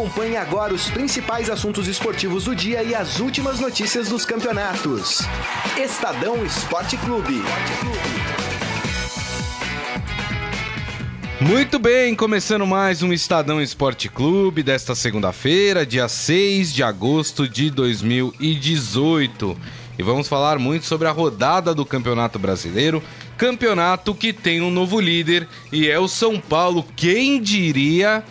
Acompanhe agora os principais assuntos esportivos do dia e as últimas notícias dos campeonatos. Estadão Esporte Clube. Muito bem, começando mais um Estadão Esporte Clube desta segunda-feira, dia 6 de agosto de 2018. E vamos falar muito sobre a rodada do Campeonato Brasileiro, campeonato que tem um novo líder e é o São Paulo. Quem diria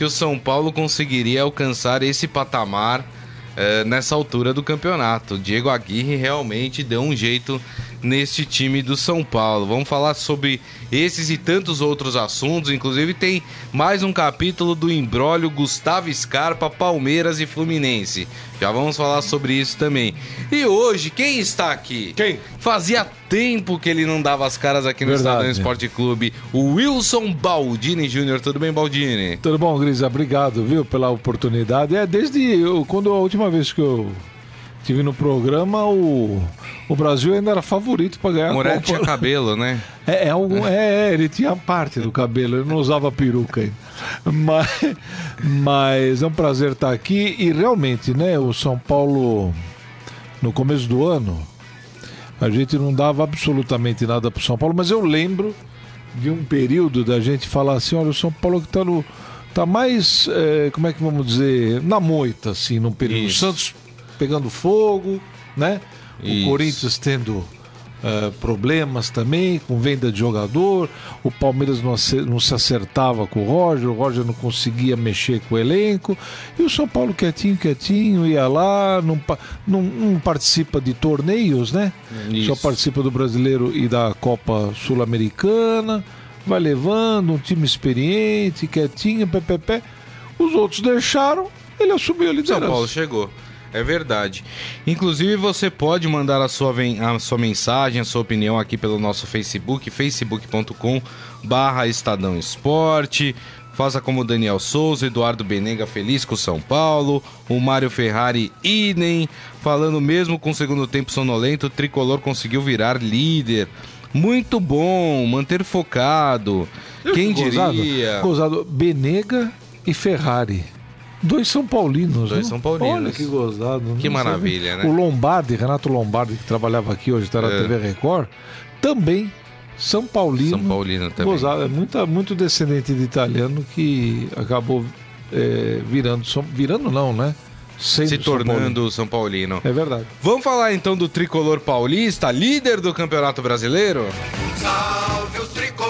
que o São Paulo conseguiria alcançar esse patamar uh, nessa altura do campeonato? Diego Aguirre realmente deu um jeito neste time do São Paulo. Vamos falar sobre esses e tantos outros assuntos. Inclusive, tem mais um capítulo do embrólio Gustavo Scarpa, Palmeiras e Fluminense. Já vamos falar sobre isso também. E hoje, quem está aqui? Quem? Fazia tempo que ele não dava as caras aqui no Verdade. Estadão Esporte Clube. O Wilson Baldini Júnior. Tudo bem, Baldini? Tudo bom, Grisa? Obrigado, viu, pela oportunidade. É, desde eu, quando a última vez que eu tive no programa, o, o Brasil ainda era favorito para ganhar O a Moretti Copa. tinha cabelo, né? É, é, algum, é, é, ele tinha parte do cabelo, ele não usava peruca ainda. Mas, mas é um prazer estar aqui e realmente, né, o São Paulo, no começo do ano, a gente não dava absolutamente nada pro São Paulo, mas eu lembro de um período da gente falar assim, olha, o São Paulo que tá no. tá mais, eh, como é que vamos dizer, na moita, assim, num período. Isso. O Santos pegando fogo, né? Isso. O Corinthians tendo eh, problemas também com venda de jogador, o Palmeiras não, não se acertava com o Roger, o Roger não conseguia mexer com o elenco, e o São Paulo quietinho, quietinho, ia lá, não, não, não participa de torneios, né? Isso. Só participa do Brasileiro e da Copa Sul-Americana, vai levando um time experiente, quietinho, pé. Os outros deixaram, ele assumiu a São liderança. Paulo chegou. É verdade. Inclusive, você pode mandar a sua, a sua mensagem, a sua opinião aqui pelo nosso Facebook, facebook.com barra Estadão Esporte. Faça como o Daniel Souza, Eduardo Benega feliz com São Paulo, o Mário Ferrari idem, falando mesmo com o segundo tempo sonolento, o Tricolor conseguiu virar líder. Muito bom, manter focado. Quem diria? Gozado, Benega e Ferrari. Dois São Paulinos, Dois né? São Paulinos. Olha que gozado. Que não maravilha, sabia. né? O Lombardi, Renato Lombardi, que trabalhava aqui hoje, está na É. TV Record, também São Paulino. São Paulino também. Gozado. É muita, muito descendente de italiano que acabou é, virando. Virando não, né? Sendo Se São Paulino. tornando São Paulino. É verdade. Vamos falar então do tricolor paulista, líder do Campeonato Brasileiro? Salve o tricolor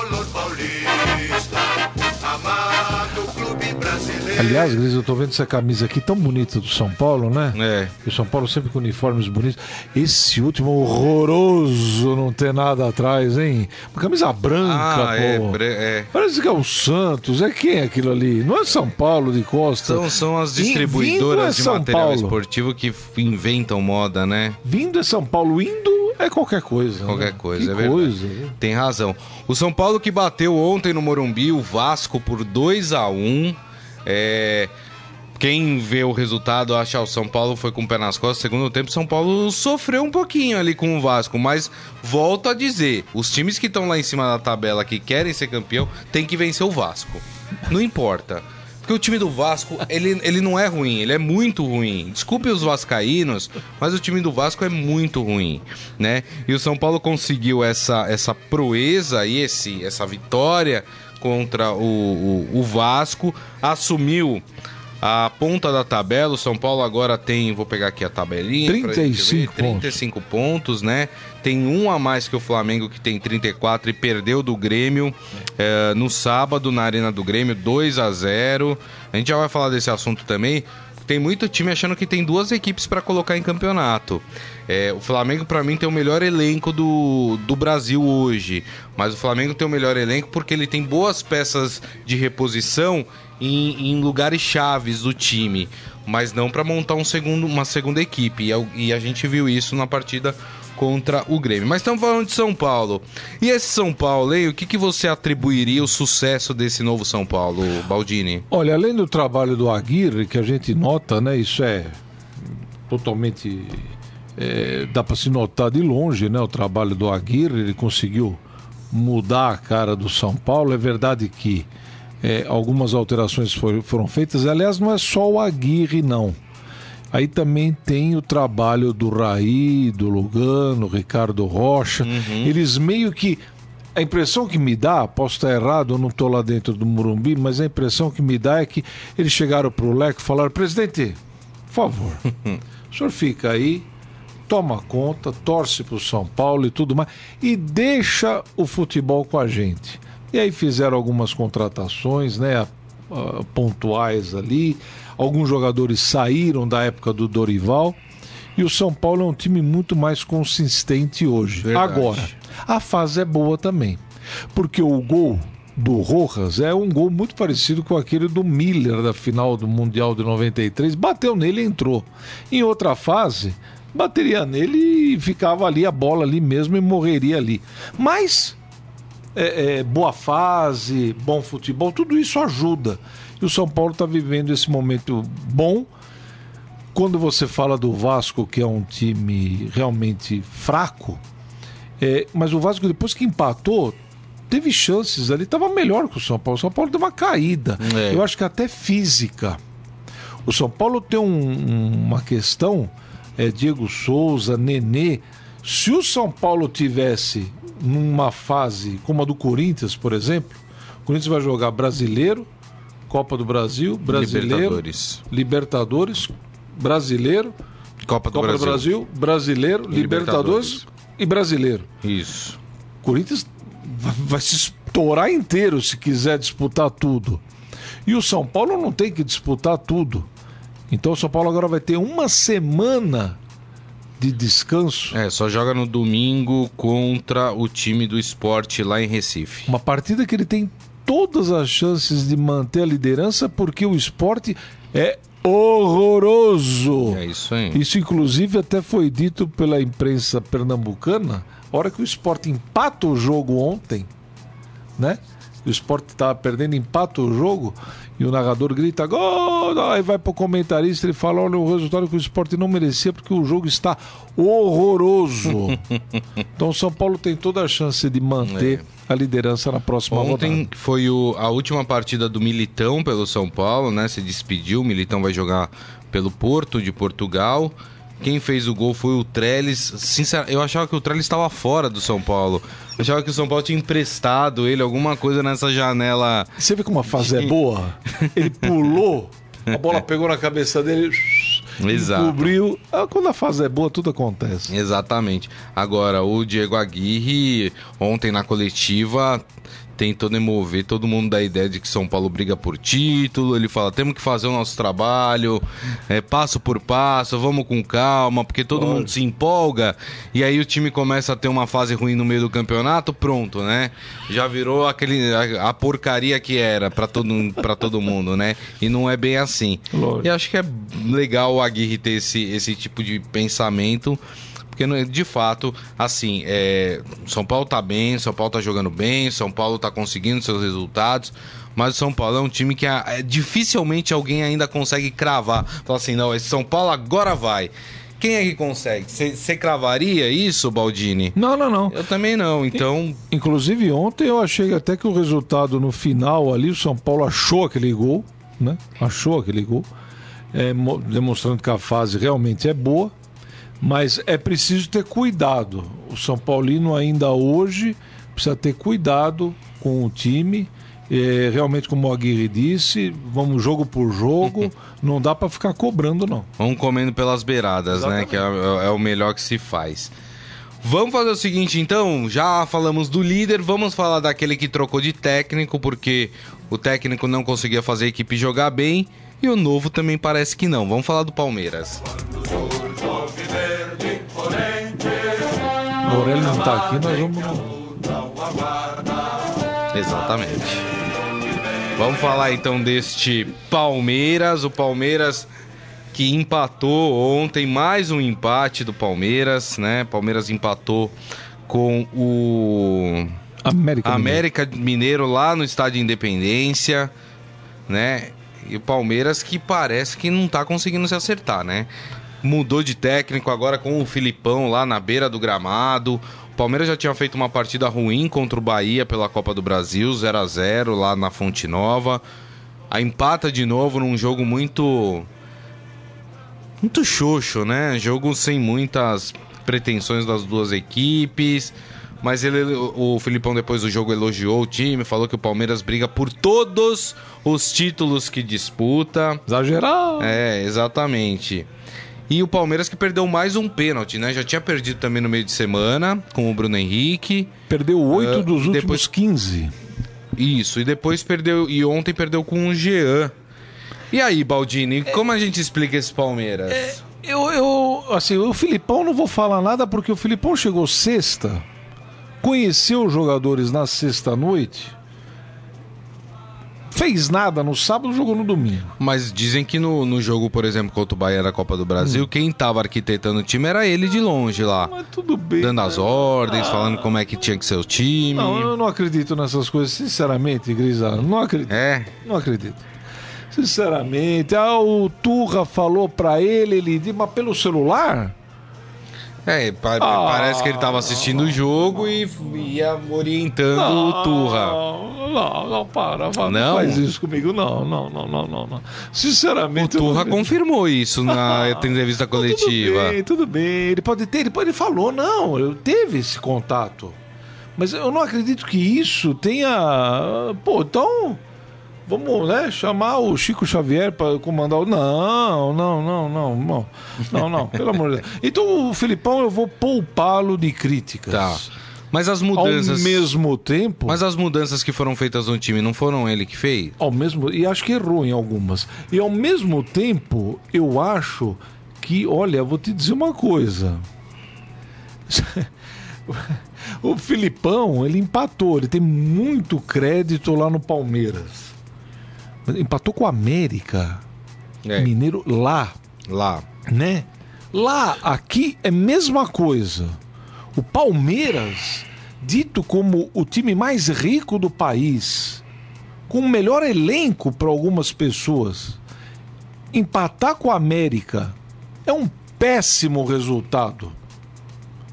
Aliás, Gris, eu tô vendo essa camisa aqui tão bonita do São Paulo, né? É. O São Paulo sempre com uniformes bonitos. Esse último horroroso, não ter nada atrás, hein? Uma camisa branca, Ah, é, pô. bre- é. Parece que é o Santos. É quem aquilo ali? Não é São Paulo de Costa. São, são as distribuidoras é de material Paulo. esportivo que inventam moda, né? Vindo é São Paulo, indo é qualquer coisa. Qualquer né? coisa, que é verdade. coisa. Tem razão. O São Paulo que bateu ontem no Morumbi o Vasco por 2 a 1 é... Quem vê o resultado acha que o São Paulo foi com o pé nas costas. Segundo tempo, São Paulo sofreu um pouquinho ali com o Vasco, mas volto a dizer: os times que estão lá em cima da tabela que querem ser campeão tem que vencer o Vasco. Não importa. Porque o time do Vasco, ele, ele não é ruim, ele é muito ruim. Desculpe os vascaínos, mas o time do Vasco é muito ruim, né? E o São Paulo conseguiu essa, essa proeza e esse, essa vitória contra o, o, o Vasco, assumiu a ponta da tabela. O São Paulo agora tem, vou pegar aqui a tabelinha. pra gente 35 ver, 35 pontos, né? Tem um a mais que o Flamengo, que tem 34 e perdeu do Grêmio eh, no sábado na Arena do Grêmio, 2 a 0 A gente já vai falar desse assunto também. Tem muito time achando que tem duas equipes para colocar em campeonato. É, o Flamengo, para mim, tem o melhor elenco do, do Brasil hoje. Mas o Flamengo tem o melhor elenco porque ele tem boas peças de reposição em, em lugares chaves do time. Mas não para montar um segundo, uma segunda equipe. E a, e a gente viu isso na partida contra o Grêmio. Mas estamos falando de São Paulo. E esse São Paulo, hein? O que, que você atribuiria o sucesso desse novo São Paulo, Baldini? Olha, além do trabalho do Aguirre, que a gente nota, né? Isso é totalmente. É, dá para se notar de longe, né? O trabalho do Aguirre, ele conseguiu mudar a cara do São Paulo. É verdade que é, algumas alterações foram, foram feitas. Aliás, não é só o Aguirre, não. Aí também tem o trabalho do Raí, do Lugano, Ricardo Rocha. Eles meio que. A impressão que me dá, posso estar errado, eu não estou lá dentro do Morumbi, mas a impressão que me dá é que eles chegaram para o Leco e falaram: presidente, por favor, o senhor fica aí, toma conta, torce para o São Paulo e tudo mais, e deixa o futebol com a gente. E aí fizeram algumas contratações, né, pontuais ali. Alguns jogadores saíram da época do Dorival. E o São Paulo é um time muito mais consistente hoje. Verdade. Agora, a fase é boa também. Porque o gol do Rojas é um gol muito parecido com aquele do Miller da final do Mundial de 93. Bateu nele e entrou. Em outra fase, bateria nele e ficava ali a bola ali mesmo e morreria ali. Mas é, é, boa fase, bom futebol, tudo isso ajuda. E o São Paulo está vivendo esse momento bom. Quando você fala do Vasco, que é um time realmente fraco, é, mas o Vasco, depois que empatou, teve chances ali, estava melhor que o São Paulo. O São Paulo deu uma caída. É. Eu acho que até física. O São Paulo tem um- uma questão, é Diego Souza, Nenê. Se o São Paulo tivesse numa fase como a do Corinthians, por exemplo, o Corinthians vai jogar brasileiro, Copa do Brasil, brasileiro, Libertadores. Libertadores, brasileiro, Copa do Copa Brasil. do Brasil, brasileiro, Libertadores, Libertadores. e brasileiro. Isso. O Corinthians va- vai se estourar inteiro se quiser disputar tudo. E o São Paulo não tem que disputar tudo. Então o São Paulo agora vai ter uma semana de descanso. É, só joga no domingo contra o time do esporte lá em Recife. Uma partida que ele tem todas as chances de manter a liderança porque o esporte é horroroso. É isso aí. Isso, inclusive, até foi dito pela imprensa pernambucana. A hora que o esporte empata o jogo ontem, né? O esporte estava perdendo, empata o jogo e o narrador grita gol. Aí vai pro comentarista e fala: olha, o resultado que o esporte não merecia porque o jogo está horroroso. então o São Paulo tem toda a chance de manter a liderança na próxima Ontem rodada. foi o- a última partida do Militão pelo São Paulo, né? Se despediu. O Militão vai jogar pelo Porto de Portugal. Quem fez o gol foi o Trellis. Sinceramente, eu achava que o Trellis estava fora do São Paulo. Eu achava que o São Paulo tinha emprestado ele alguma coisa nessa janela. Você vê como a fase é boa? Ele pulou, a bola pegou na cabeça dele, Exato. cobriu. Ah, Quando a fase é boa, tudo acontece. Exatamente. Agora, o Diego Aguirre, ontem na coletiva, tentou demover todo mundo da ideia de que São Paulo briga por título. Ele fala: temos que fazer o nosso trabalho, é, passo por passo, vamos com calma, porque todo mundo se empolga. E aí o time começa a ter uma fase ruim no meio do campeonato, pronto, né? Já virou aquele, a, a porcaria que era pra todo, pra todo mundo, né? E não é bem assim. Lógico. E acho que é legal o Aguirre ter esse, esse tipo de pensamento. Porque, não é- de fato, assim, é, São Paulo tá bem, São Paulo tá jogando bem, São Paulo tá conseguindo seus resultados, mas o São Paulo é um time que é, dificilmente alguém ainda consegue cravar. Fala assim, não, esse São Paulo agora vai. Quem é que consegue? Você cravaria isso, Baldini? Não, não, não. Eu também não, então... Inclusive ontem eu achei até que o resultado no final ali, o São Paulo achou aquele gol, né? Achou aquele gol, é, mo- demonstrando que a fase realmente é boa, mas é preciso ter cuidado. O São Paulino ainda hoje precisa ter cuidado com o time. É, realmente, como o Aguirre disse, vamos jogo por jogo, não dá para ficar cobrando, não. Vamos comendo pelas beiradas, né? Exatamente. Que é, é o melhor que se faz. Vamos fazer o seguinte, então. Já falamos do líder, vamos falar daquele que trocou de técnico, porque o técnico não conseguia fazer a equipe jogar bem. E o novo também parece que não. Vamos falar do Palmeiras. Morelli não tá aqui, nós vamos. Exatamente. Vamos falar então deste Palmeiras. O Palmeiras que empatou ontem, mais um empate do Palmeiras, né? Palmeiras empatou com o América. Mineiro. América Mineiro lá no estádio Independência, né? E o Palmeiras que parece que não tá conseguindo se acertar, né? Mudou de técnico agora com o Filipão lá na beira do gramado. O Palmeiras já tinha feito uma partida ruim contra o Bahia pela Copa do Brasil, 0 a 0 lá na Fonte Nova. A empata de novo num jogo muito muito xoxo, né? Jogo sem muitas pretensões das duas equipes. Mas ele, o Filipão, depois do jogo, elogiou o time, falou que o Palmeiras briga por todos os títulos que disputa. Exagerado. É, exatamente. E o Palmeiras que perdeu mais um pênalti, né? Já tinha perdido também no meio de semana com o Bruno Henrique. Perdeu oito Ah, dos últimos depois- 15. Isso, e depois perdeu. E ontem perdeu com o Jean. E aí, Baldini, como a gente explica esse Palmeiras? Eu, eu, assim, o Filipão não vou falar nada porque o Filipão chegou sexta, conheceu os jogadores na sexta noite, fez nada no sábado, jogou no domingo. Mas dizem que no, no jogo, por exemplo, contra o Bahia da Copa do Brasil, quem tava arquitetando o time era ele de longe lá. Mas tudo bem. Dando as né? ordens, falando como é que tinha que ser o time. Não, eu não acredito nessas coisas, sinceramente, Grisa. Não acredito. É, Não acredito. Sinceramente, ah, o Turra falou pra ele, ele disse, mas pelo celular? É, pa- Ah. parece que ele tava assistindo o jogo e ia orientando o Turra. Não, não, não, para, para, Não? não faz isso comigo, não, não, não, não, não. não. O Sinceramente, não Turra acredito. confirmou isso na entrevista coletiva. Tudo bem, tudo bem. Ele pode ter, ele, pode, ele falou, não, eu teve esse contato. Mas eu não acredito que isso tenha. Pô, então. Vamos, né, chamar o Chico Xavier para comandar o. Não, não, não, não, não. Não, não, pelo amor de Deus. Então o Filipão eu vou poupá-lo de críticas. Tá. Mas as Ao mudanças. mesmo tempo. Mas as mudanças que foram feitas no time não foram ele que fez? Ao mesmo, e acho que errou em algumas. E ao mesmo tempo, eu acho que, olha, vou te dizer uma coisa. o Filipão, ele empatou, ele tem muito crédito lá no Palmeiras. Empatou com o América É, Mineiro lá, lá. né? Lá, aqui é mesma coisa. O Palmeiras, dito como o time mais rico do país, com o melhor elenco para algumas pessoas, empatar com a América é um péssimo resultado.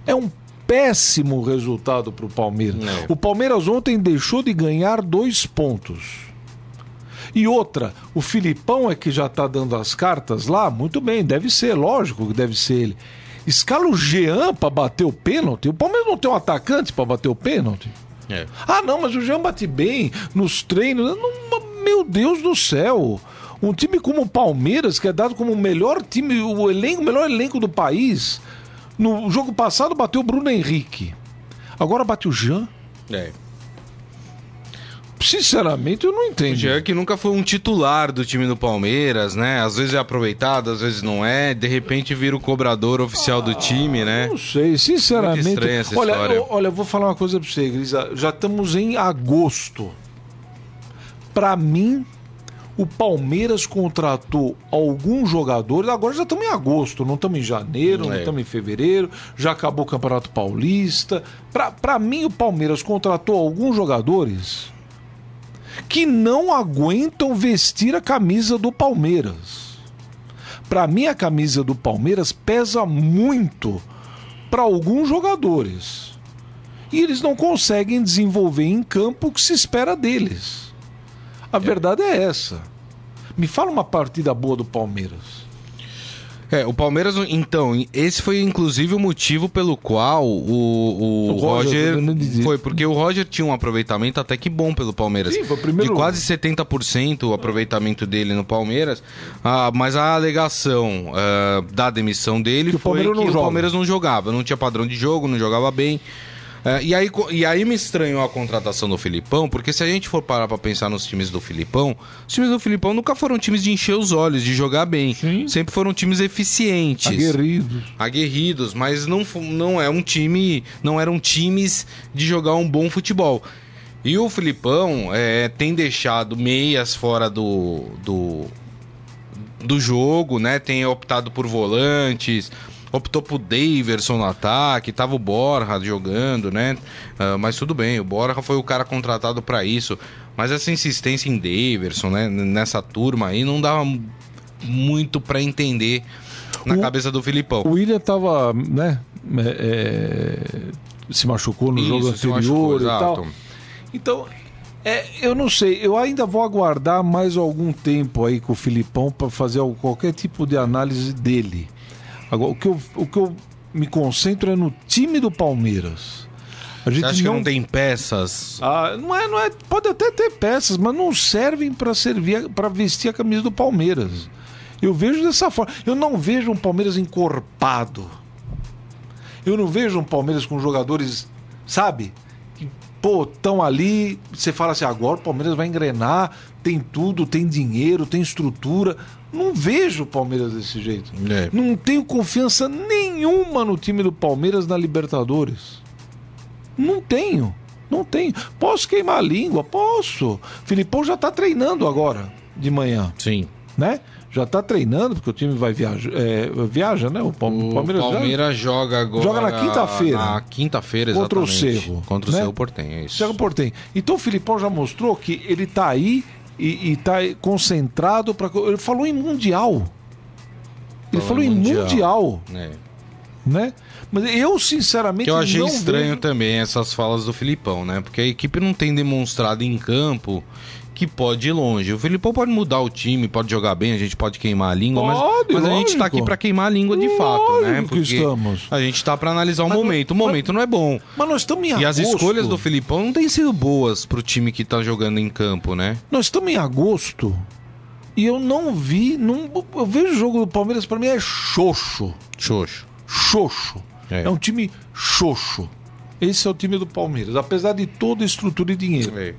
É um péssimo resultado para o Palmeiras. É. O Palmeiras ontem deixou de ganhar dois pontos. E outra, o Filipão é que já tá dando as cartas lá? Muito bem, deve ser, lógico que deve ser ele. Escala o Jean pra bater o pênalti? O Palmeiras não tem um atacante pra bater o pênalti? É. Ah, não, mas o Jean bate bem nos treinos. Não, meu Deus do céu. Um time como o Palmeiras, que é dado como o melhor time, o elenco, o melhor elenco do país. No jogo passado bateu o Bruno Henrique. Agora bate o Jean. É. Sinceramente, eu não O entendo. Jean que nunca foi um titular do time do Palmeiras, né? Às vezes é aproveitado, às vezes não é. De repente vira o cobrador oficial do time, né? Não sei, sinceramente. Muito estranha essa olha, história. eu, olha, eu vou falar uma coisa pra você, Grisa. Já estamos em agosto. Pra mim, o Palmeiras contratou alguns jogadores. Agora já estamos em agosto, não estamos em janeiro, não É. estamos em fevereiro. Já acabou o Campeonato Paulista. Pra mim, o Palmeiras contratou alguns jogadores que não aguentam vestir a camisa do Palmeiras. Pra mim, a camisa do Palmeiras pesa muito para alguns jogadores. E eles não conseguem desenvolver em campo o que se espera deles. A verdade é essa. Me fala uma partida boa do Palmeiras. É, o Palmeiras, então, esse foi inclusive o motivo pelo qual o, o, O Roger, Roger, foi, porque o Roger tinha um aproveitamento até que bom pelo Palmeiras. Sim, foi o primeiro- De quase 70% o aproveitamento dele no Palmeiras. Ah, mas a alegação ah, da demissão dele Que o foi Palmeiras que o. Palmeiras não jogava, não tinha padrão de jogo, não jogava bem. É, e, aí, e aí me estranhou a contratação do Filipão, porque se a gente for parar pra pensar nos times do Filipão, os times do Filipão nunca foram times de encher os olhos, de jogar bem. Sim. Sempre foram times eficientes Aguerridos. aguerridos, mas não, não é um time, não eram times de jogar um bom futebol. E o Filipão é, tem deixado meias fora do, do, do jogo, né? Tem optado por volantes, optou por Daverson no ataque, tava o Borja jogando, né? Ah, mas tudo bem, o Borja foi o cara contratado para isso. Mas essa insistência em Daverson, né? Nessa turma aí não dava muito para entender na O- cabeça do Filipão. O William tava, né? é, é, se machucou no Isso, jogo anterior machucou, e tal. Então, é, eu não sei, eu ainda vou aguardar mais algum tempo aí com o Filipão para fazer al- qualquer tipo de análise dele. Agora, o que eu, o que eu me concentro é no time do Palmeiras. A gente Você acha que não tem peças? ah, não é, não é. Pode até ter peças, mas não servem para servir, para vestir a camisa do Palmeiras. Eu vejo dessa forma. Eu não vejo um Palmeiras encorpado. Eu não vejo um Palmeiras com jogadores, sabe? Que, pô, estão ali. Você fala assim, agora o Palmeiras vai engrenar, tem tudo, tem dinheiro, tem estrutura. Não vejo o Palmeiras desse jeito. É. Não tenho confiança nenhuma no time do Palmeiras na Libertadores. Não tenho. Não tenho. Posso queimar a língua? Posso. Filipão já tá treinando agora, de manhã, Sim. né? Já tá treinando, porque o time vai viajar. É, viaja, né? O, Pal- O Palmeiras. Palmeiras joga agora. Joga na quinta-feira. Na quinta-feira, Contra o exatamente. Cerro, Contra o né? Cerro Portenho, é isso. Thiago Portem. Então o Filipão já mostrou que ele tá aí e, e tá aí concentrado para. Ele falou em Mundial. Ele falou, em mundial. É. né? Mas eu, sinceramente, Que eu achei estranho vejo- também essas falas do Filipão, né? Porque a equipe não tem demonstrado em campo que pode ir longe. O Filipão pode mudar o time, pode jogar bem, a gente pode queimar a língua, mas- Pode, mas, a gente tá aqui pra queimar a língua de fato, né? Lógico que estamos. a gente tá pra analisar o Mas- momento. O momento não é bom. Mas nós estamos em E as agosto. escolhas do Filipão não têm sido boas pro time que tá jogando em campo, né? Nós estamos em agosto e eu não vi. Não, eu vejo o jogo do Palmeiras, para mim é xoxo. Xoxo. Xoxo. É. É. um time xoxo. Esse é o time do Palmeiras, apesar de toda a estrutura e dinheiro. É.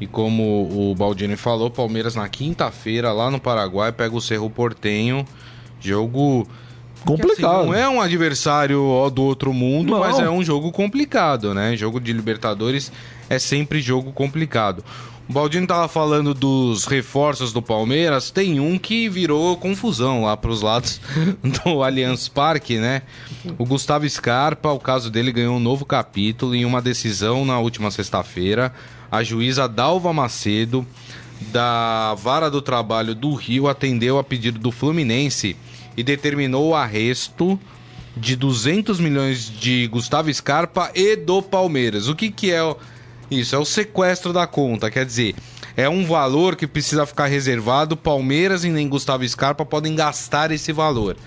E como o Baldini falou, Palmeiras na quinta-feira, lá no Paraguai, pega o Cerro Portenho. Jogo. Complicado. assim, não é um adversário ó, do outro mundo, Não. mas é um jogo complicado, né? Jogo de Libertadores é sempre jogo complicado. O Baldini tava falando dos reforços do Palmeiras, tem um que virou confusão lá pros lados do Allianz Parque, né? O Gustavo Scarpa, o caso dele ganhou um novo capítulo em uma decisão na última sexta-feira. A juíza Dalva Macedo, da Vara do Trabalho do Rio, atendeu a pedido do Fluminense e determinou o arresto de 200 milhões de Gustavo Scarpa e do Palmeiras. O que, que é isso? É o sequestro da conta, quer dizer, é um valor que precisa ficar reservado. Palmeiras e nem Gustavo Scarpa podem gastar esse valor.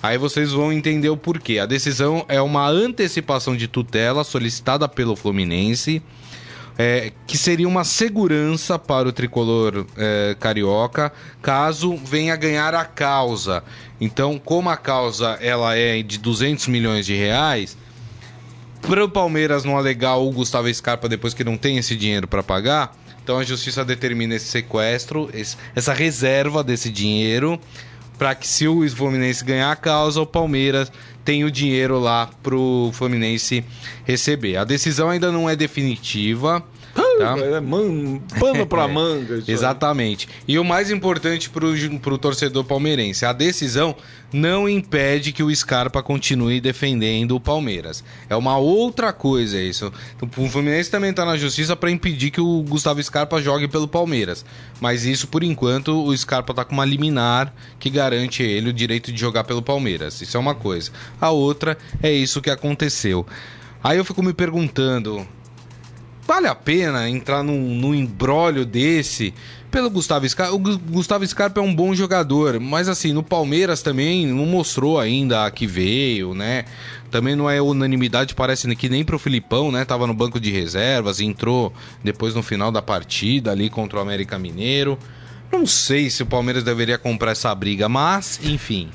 Aí vocês vão entender o porquê. A decisão é uma antecipação de tutela solicitada pelo Fluminense, é, que seria uma segurança para o tricolor é, carioca caso venha ganhar a causa. Então, como a causa ela é de 200 milhões de reais, para o Palmeiras não alegar o Gustavo Scarpa depois que não tem esse dinheiro para pagar, então a justiça determina esse sequestro, esse- essa reserva desse dinheiro, para que se o Fluminense ganhar a causa, o Palmeiras tenha o dinheiro lá pro Fluminense receber. A decisão ainda não é definitiva. Tá? É man- pano pra manga. Exatamente. E o mais importante pro, pro torcedor palmeirense, a decisão não impede que o Scarpa continue defendendo o Palmeiras. É uma outra coisa isso. O Fluminense também tá na justiça para impedir que o Gustavo Scarpa jogue pelo Palmeiras. Mas isso, por enquanto, o Scarpa tá com uma liminar que garante a ele o direito de jogar pelo Palmeiras. Isso é uma coisa. A outra é isso que aconteceu. Aí eu fico me perguntando, Vale a pena entrar num, num embrólio desse pelo Gustavo Scarpa? O Gu- Gustavo Scarpa é um bom jogador, mas assim, no Palmeiras também não mostrou ainda a que veio, né? Também não é unanimidade, parece que nem pro Filipão, né? Tava no banco de reservas, entrou depois no final da partida ali contra o América Mineiro. Não sei se o Palmeiras deveria comprar essa briga, mas, enfim.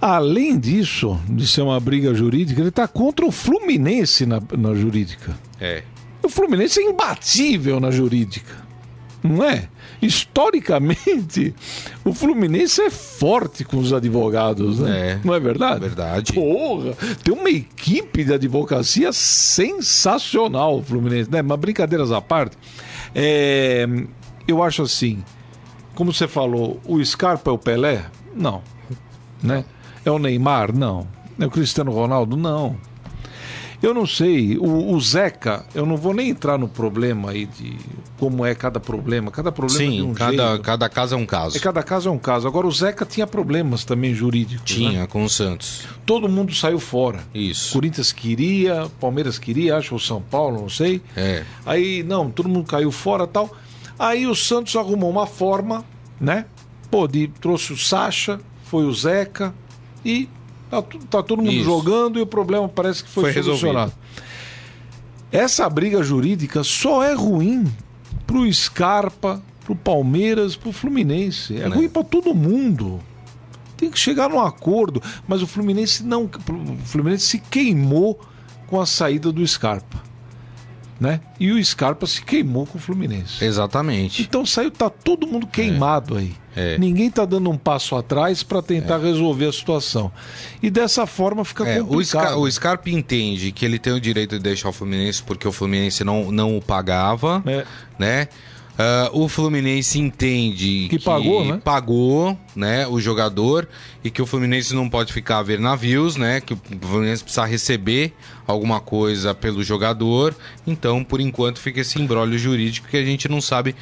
Além disso, de ser uma briga jurídica, ele tá contra o Fluminense na, na jurídica. É. O Fluminense é imbatível na jurídica. Não é? Historicamente, o Fluminense é forte com os advogados, né? É. Não é verdade? Verdade. Porra, tem uma equipe de advocacia sensacional o Fluminense, né? Mas brincadeiras à parte, é, eu acho assim, como você falou, o Scarpa é o Pelé? Não. Né? É o Neymar? Não. É o Cristiano Ronaldo? Não. Eu não sei, o, o Zeca, eu não vou nem entrar no problema aí de como é cada problema. Cada problema é de Sim, um cada, jeito. cada caso é um caso. É, cada caso é um caso. Agora o Zeca tinha problemas também jurídicos. né? Tinha com o Santos. Todo mundo saiu fora. Isso. Corinthians queria, Palmeiras queria, acho o São Paulo, não sei. É. Aí, não, todo mundo caiu fora tal. Aí o Santos arrumou uma forma, né? Pô, de, trouxe o Sacha, foi o Zeca e tá, tá todo mundo Isso. jogando e o problema parece que foi, Foi solucionado. Essa briga jurídica só é ruim pro Scarpa, pro Palmeiras, pro Fluminense. É Né? ruim pra todo mundo. Tem que chegar num acordo, mas o Fluminense não, o Fluminense se queimou com a saída do Scarpa, né? E o Scarpa se queimou com o Fluminense. Exatamente. Então saiu, tá todo mundo queimado aí. É. Ninguém tá dando um passo atrás para tentar resolver a situação. E dessa forma fica É, o, complicado. Scar o Scarpa entende que ele tem o direito de deixar o Fluminense porque o Fluminense não, não o pagava, É. né? Ah, o Fluminense entende Que pagou, né? pagou, né, o jogador e que o Fluminense não pode ficar a ver navios, né? Que o Fluminense precisa receber alguma coisa pelo jogador. Então, por enquanto, fica esse embrólio jurídico que a gente não sabe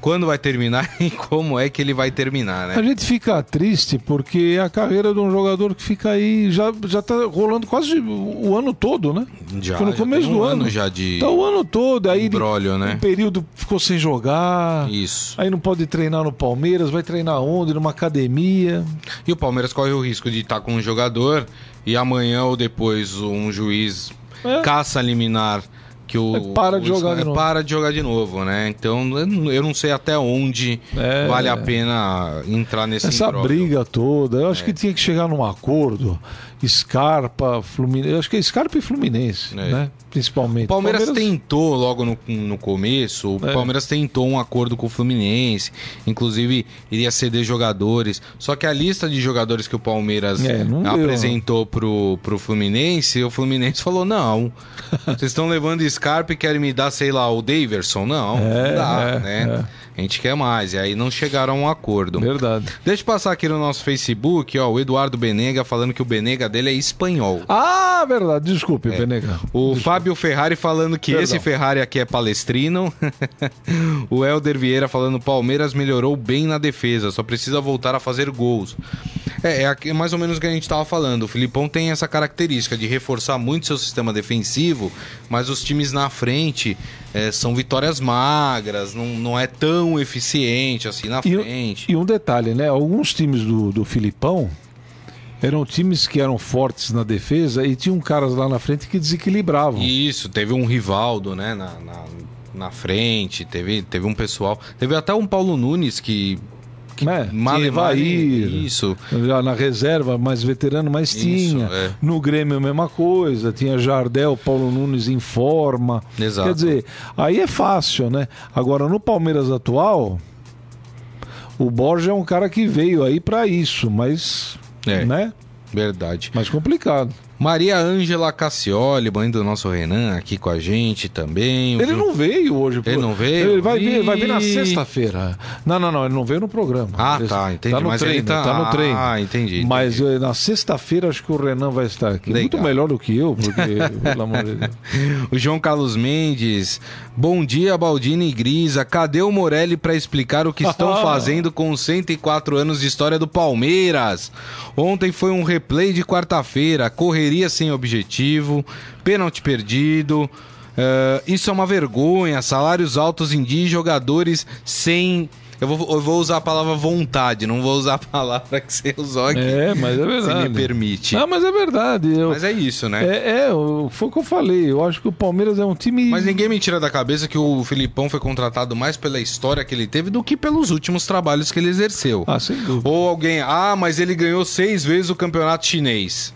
quando vai terminar e como é que ele vai terminar, A né? gente fica triste porque é a carreira de um jogador que fica aí, já, já tá rolando quase o ano todo, né? Já, Foi no já começo um do ano. já de Tá o ano todo, aí ele- embrólio, né? um período ficou sem jogar. Isso. Aí não pode treinar no Palmeiras, vai treinar onde? Numa academia. E o Palmeiras corre o risco de estar com um jogador e amanhã ou depois um juiz É. caça liminar que o É, para de o- jogar de é, novo. para de jogar de novo, né? Então eu não- sei até onde É. vale a pena entrar nesse Essa briga toda, eu É. acho que tinha que chegar num acordo. Scarpa, Fluminense. Eu acho que é Scarpa e Fluminense, É. né? Principalmente. O Palmeiras, tentou logo no, no começo, o É. Palmeiras tentou um acordo com o Fluminense, inclusive iria ceder jogadores. Só que a lista de jogadores que o Palmeiras É, deu, apresentou pro, pro Fluminense, o Fluminense falou: não, vocês estão levando Scarpa e querem me dar, sei lá, o Daverson? Não, É, não dá, é, né? A gente quer mais. E aí não chegaram a um acordo. Verdade. Deixa eu passar aqui no nosso Facebook, ó, o Eduardo Benega falando que o Benega dele é espanhol. Ah, verdade. Desculpe, Benega. É. O Fábio Ferrari falando que Perdão. esse Ferrari aqui é palestrino. o Helder Vieira falando Palmeiras melhorou bem na defesa, só precisa voltar a fazer gols. É, é mais ou menos o que a gente estava falando. O Filipão tem essa característica de reforçar muito seu sistema defensivo, mas os times na frente é, são vitórias magras, não, não é tão eficiente assim na E, frente. e um detalhe, né? Alguns times do, do Filipão eram times que eram fortes na defesa e tinham caras lá na frente que desequilibravam. Isso, teve um Rivaldo, né, na, na, na frente, teve, teve um pessoal. Teve até um Paulo Nunes que. Que né? male- Tinha male- Evair, Isso. Já na reserva, mais veterano, mas Isso, tinha. é. No Grêmio a mesma coisa. Tinha Jardel, Paulo Nunes em forma. Exato. Quer dizer, aí é fácil, né? Agora, no Palmeiras atual, o Borja é um cara que veio aí pra isso, mas. É. Né? Verdade. Mais complicado. Maria Ângela Cassioli, mãe do nosso Renan, aqui com a gente também. Ele não veio hoje. Ele não veio? Ele vai vir, vai vir na sexta-feira. Não, não, não. Ele não veio no programa. Ah, Ele- tá, entendi. Tá no Mas treino, tá- tá... no treino. Ah, entendi, Mas entendi. eh, na sexta-feira acho que o Renan vai estar aqui. Legal. Muito melhor do que eu, porque, pelo amor de Deus. O João Carlos Mendes. Bom dia, Baldini e Grisa. Cadê o Morelli para explicar o que estão fazendo com os 104 anos de história do Palmeiras? Ontem foi um replay de quarta-feira, correria sem objetivo, pênalti perdido. eh, isso é uma vergonha. Salários altos em dia jogadores sem. Eu vou, eu vou usar a palavra vontade, não vou usar a palavra que você usou aqui. É, mas é Se verdade. me permite. Não, mas é verdade. Eu, Mas é isso, né? é, é, foi o que eu falei. Eu acho que o Palmeiras é um time. Mas ninguém me tira da cabeça que o Filipão foi contratado mais pela história que ele teve do que pelos últimos trabalhos que ele exerceu. Ah, sem dúvida. Ou alguém, ah, mas ele ganhou seis vezes o campeonato chinês.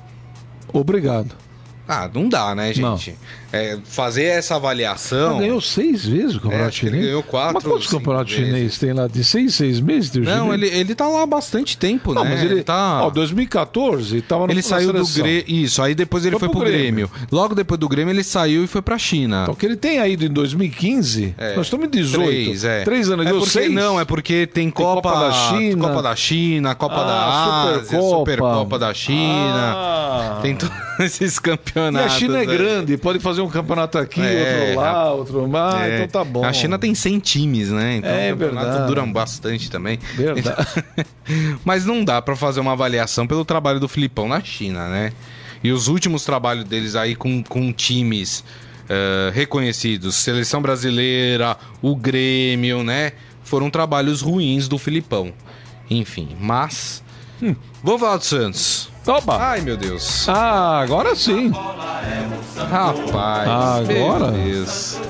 Obrigado. Ah, não dá, né, gente? É, fazer essa avaliação. Ah, ganhou seis vezes o campeonato É, que ele chinês. ganhou quatro Mas quantos campeonatos chineses tem lá? De seis, seis meses? tem Não, chinês? ele, ele tá lá há bastante tempo, Não, né? mas ele. tá. Ó, 2014 tava no Ele saiu do. Grêmio. Isso, aí depois ele Foi foi, pro pro Grêmio. Grêmio. Logo depois do Grêmio ele saiu e foi pra China. Então, que ele tem ido em 2015, É. nós estamos em 18. Três, é. Três anos, é porque, seis. Não, é porque tem Copa, Copa da China. Copa da China, Copa Ah, da Ásia, Supercopa. Supercopa da China. Ah. Tem todos esses E a campeonatos. China é né? grande, pode fazer um campeonato aqui, É, outro lá, outro lá, É. então tá bom. A China tem 100 times, né? Então É o campeonato verdade. dura bastante também. Verdade. Mas não dá pra fazer uma avaliação pelo trabalho do Filipão na China, né? E os últimos trabalhos deles aí com, com times eh, reconhecidos, seleção brasileira, o Grêmio, né? Foram trabalhos ruins do Filipão. Enfim, mas. Hum. Vou falar do Santos. Opa! Ai, meu Deus. Ah, agora sim. Rapaz. Agora?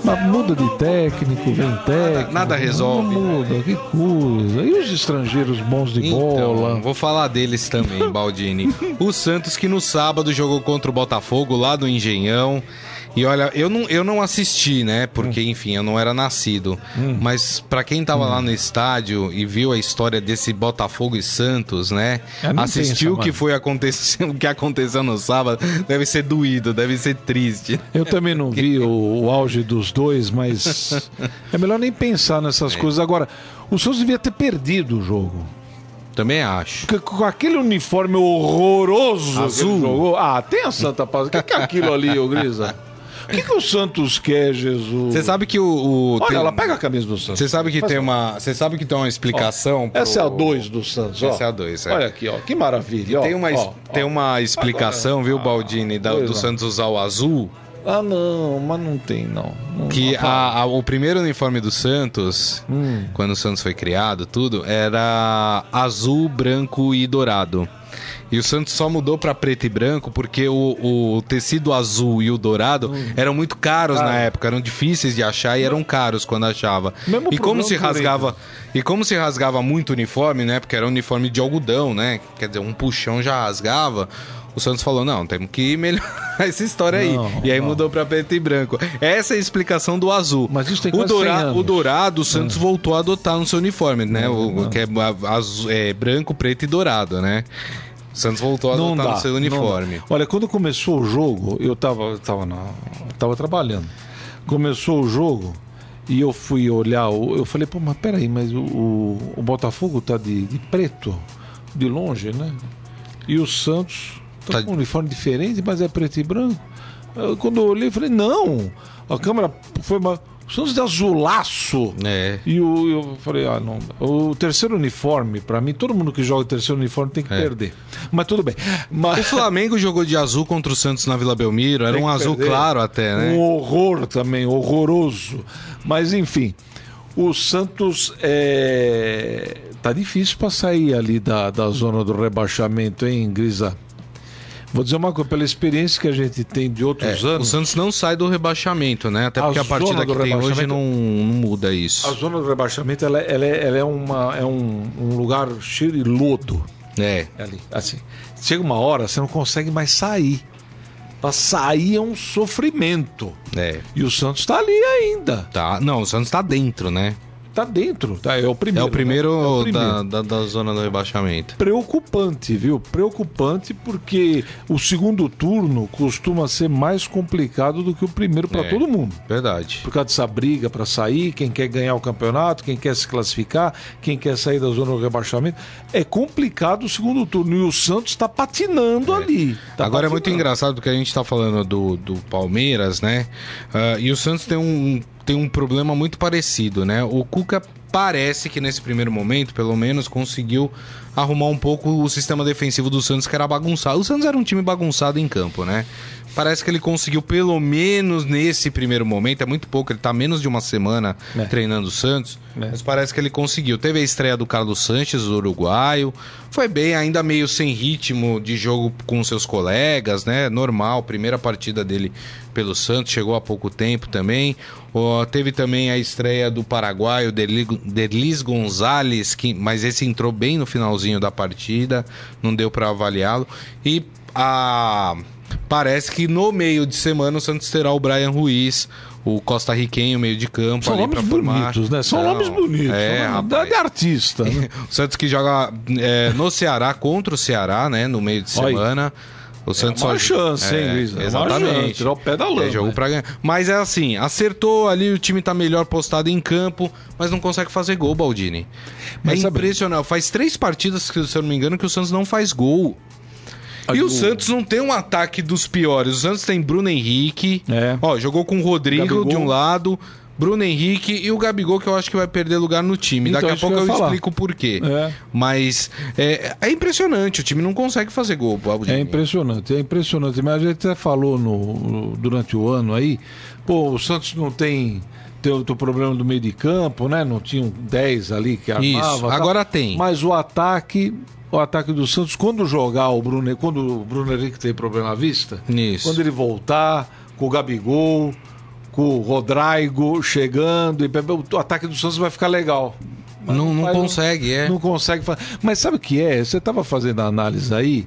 Mas muda de técnico, vem técnico. nada resolve. Não muda, que coisa. E os estrangeiros bons de Então, bola? vou falar deles também, Baldini. o Santos que no sábado jogou contra o Botafogo lá do Engenhão. E olha, eu não, eu não assisti, né? Porque, Hum. enfim, eu não era nascido. Mas pra quem tava lá no estádio e viu a história desse Botafogo e Santos, né? É, Assistiu o que foi acontecer, o que aconteceu no sábado, deve ser doído, deve ser triste. Eu também não vi o, o auge dos dois, mas é melhor nem pensar nessas coisas. Agora, o Santos devia ter perdido o jogo. Também acho. Porque com aquele uniforme horroroso que ele Azul. jogou. Ah, tem a Santa Paz. O que, que é aquilo ali, ô Grisa? O que, que o Santos quer, Jesus? Você sabe que o. o- Olha, tem- ela pega a camisa do Santos. Você sabe que Faz tem um- uma. Você sabe que tem uma explicação. pro- Essa é a 2 do Santos, ó. Essa é a dois, é. Olha aqui, ó. Que maravilha, ó. Tem uma, ó, tem ó. uma explicação, viu, Baldini, da- pois do. Santos usar o azul. Ah, não, mas não tem, não. não Que a- a- o primeiro uniforme do Santos, Hum. quando o Santos foi criado, tudo, era azul, branco e dourado. E o Santos só mudou pra preto e branco porque o, o tecido azul e o dourado Hum. eram muito caros na Cara. época, eram difíceis de achar e eram caros quando achava. Mesmo E como se rasgava, e como se rasgava muito o uniforme, né? Porque era um uniforme de algodão, né? Quer dizer, um puxão já rasgava. O Santos falou: não, temos que melhorar essa história aí. Não, e aí não. mudou pra preto e branco. Essa é a explicação do azul. Mas isso tem o, quase 100 dourado, o dourado, o Santos voltou a adotar no seu uniforme, né? O, que é, azul, é branco, preto e dourado, né? O Santos voltou a Não adotar dá, seu uniforme. Olha, quando começou o jogo, eu tava, eu tava, na, tava trabalhando. Começou o jogo e eu fui olhar, eu falei, pô, mas peraí, mas o, o, o Botafogo tá de, de preto, de longe, né? E o Santos tá, Tá- com um uniforme diferente, mas é preto e branco. Eu, quando eu olhei, eu falei, não, a câmera foi uma. O Santos de azulaço. É. E o, eu falei, ah, não. O terceiro uniforme, pra mim, todo mundo que joga o terceiro uniforme tem que É. perder. Mas tudo bem. O Mas Flamengo jogou de azul contra o Santos na Vila Belmiro. Era um azul perder. claro até, né? um horror também, horroroso. Mas enfim, o Santos é... tá difícil pra sair ali da, da zona do rebaixamento, hein, Grisa? Vou dizer uma coisa, pela experiência que a gente tem de outros É, o anos, Santos não sai do rebaixamento, né? Até A porque a zona partida que tem hoje não, não muda isso. a zona do rebaixamento ela, ela é, ela é, uma, é um, um lugar cheio de lodo. É. ali. Assim, chega uma hora, você não consegue mais sair. Pra sair é um sofrimento. É. E o Santos tá ali ainda. Tá. Não, o Santos tá dentro, né? Tá dentro. Tá, é o É primeiro. o primeiro, né? É o primeiro. Da, da, da zona do rebaixamento. Preocupante, viu? Preocupante porque o segundo turno costuma ser mais complicado do que o primeiro para É. todo mundo. Verdade. Por causa dessa briga para sair, quem quer ganhar o campeonato, quem quer se classificar, quem quer sair da zona do rebaixamento. É complicado o segundo turno. E o Santos está patinando ali. Tá Agora é muito patinando. engraçado porque a gente tá falando do, do Palmeiras, né? Ah, e o Santos tem um, tem um problema muito parecido, né? O Cuca parece que nesse primeiro momento, pelo menos, conseguiu arrumar um pouco o sistema defensivo do Santos, que era bagunçado. O Santos era um time bagunçado em campo, né? Parece que ele conseguiu, pelo menos nesse primeiro momento, é muito pouco, ele tá menos de uma semana É. treinando o Santos, É. mas parece que ele conseguiu. Teve a estreia do Carlos Sanches, o uruguaio, foi bem, ainda meio sem ritmo de jogo com seus colegas, né? Normal, primeira partida dele pelo Santos, chegou há pouco tempo também. Ó, teve também a estreia do paraguaio Derlis Gonzalez, que, mas esse entrou bem no finalzinho da partida, não deu para avaliá-lo. E a Parece que no meio de semana o Santos terá o Brian Ruiz, o costarriquenho, meio de campo São ali formar. bonitos, né? São nomes bonitos. É, são nomes de artista, né? O Santos que joga é, no Ceará contra o Ceará, né? No meio de semana. O Santos uma só- chance, hein, Luiz? É uma Exatamente. chance, tirar o pé da lama, É jogo né? pra ganhar. Mas é assim, acertou ali, o time tá melhor postado em campo, mas não consegue fazer gol, Baldini. Mas é impressionante. Faz três partidas, se eu não me engano, que o Santos não faz gol. E o Santos não tem um ataque dos piores. O Santos tem Bruno Henrique. É. Ó, jogou com o Rodrigo Gabigol. de um lado, Bruno Henrique e o Gabigol, que eu acho que vai perder lugar no time. Então, Daqui a pouco eu eu, explico o porquê. É. Mas é, é impressionante, o time não consegue fazer gol. É impressionante, é impressionante. Mas a gente até falou no- durante o ano aí, pô, o Santos não tem. O o problema do meio de campo, né? Não tinham 10 ali que armava. Isso, tal. agora tem. Mas o ataque, o ataque do Santos, quando jogar o Bruno, quando o Bruno Henrique tem problema à vista, Isso. quando ele voltar com o Gabigol, com o Rodrigo chegando, e o ataque do Santos vai ficar legal. Mas Não, não consegue, é. Não consegue fazer. Mas sabe o que é? Você estava fazendo a análise aí.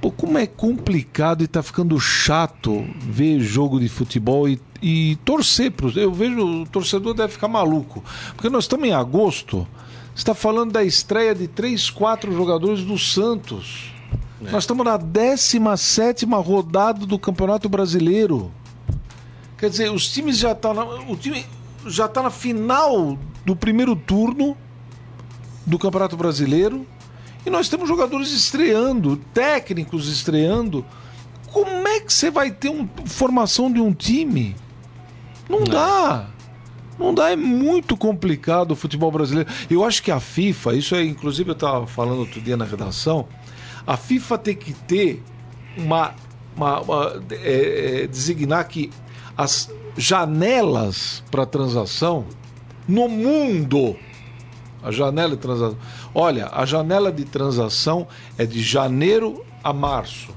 Pô, como é complicado e tá ficando chato ver jogo de futebol e, e torcer pros. Eu vejo o torcedor deve ficar maluco. Porque nós estamos em agosto. Você está falando da estreia de três, quatro jogadores do Santos. Nós estamos na 17 rodada do Campeonato Brasileiro. Quer dizer, os times já estão na, o time já está na final do primeiro turno do Campeonato Brasileiro e nós temos jogadores estreando, técnicos estreando. Como é que você vai ter uma formação de um time? Não dá. Não dá, é muito complicado o futebol brasileiro. Eu acho que a FIFA, isso é, inclusive eu estava falando outro dia na redação, a FIFA tem que ter uma. uma- uma- é, é, designar que as janelas para transação no mundo a janela de transação. Olha, a janela de transação é de janeiro a março.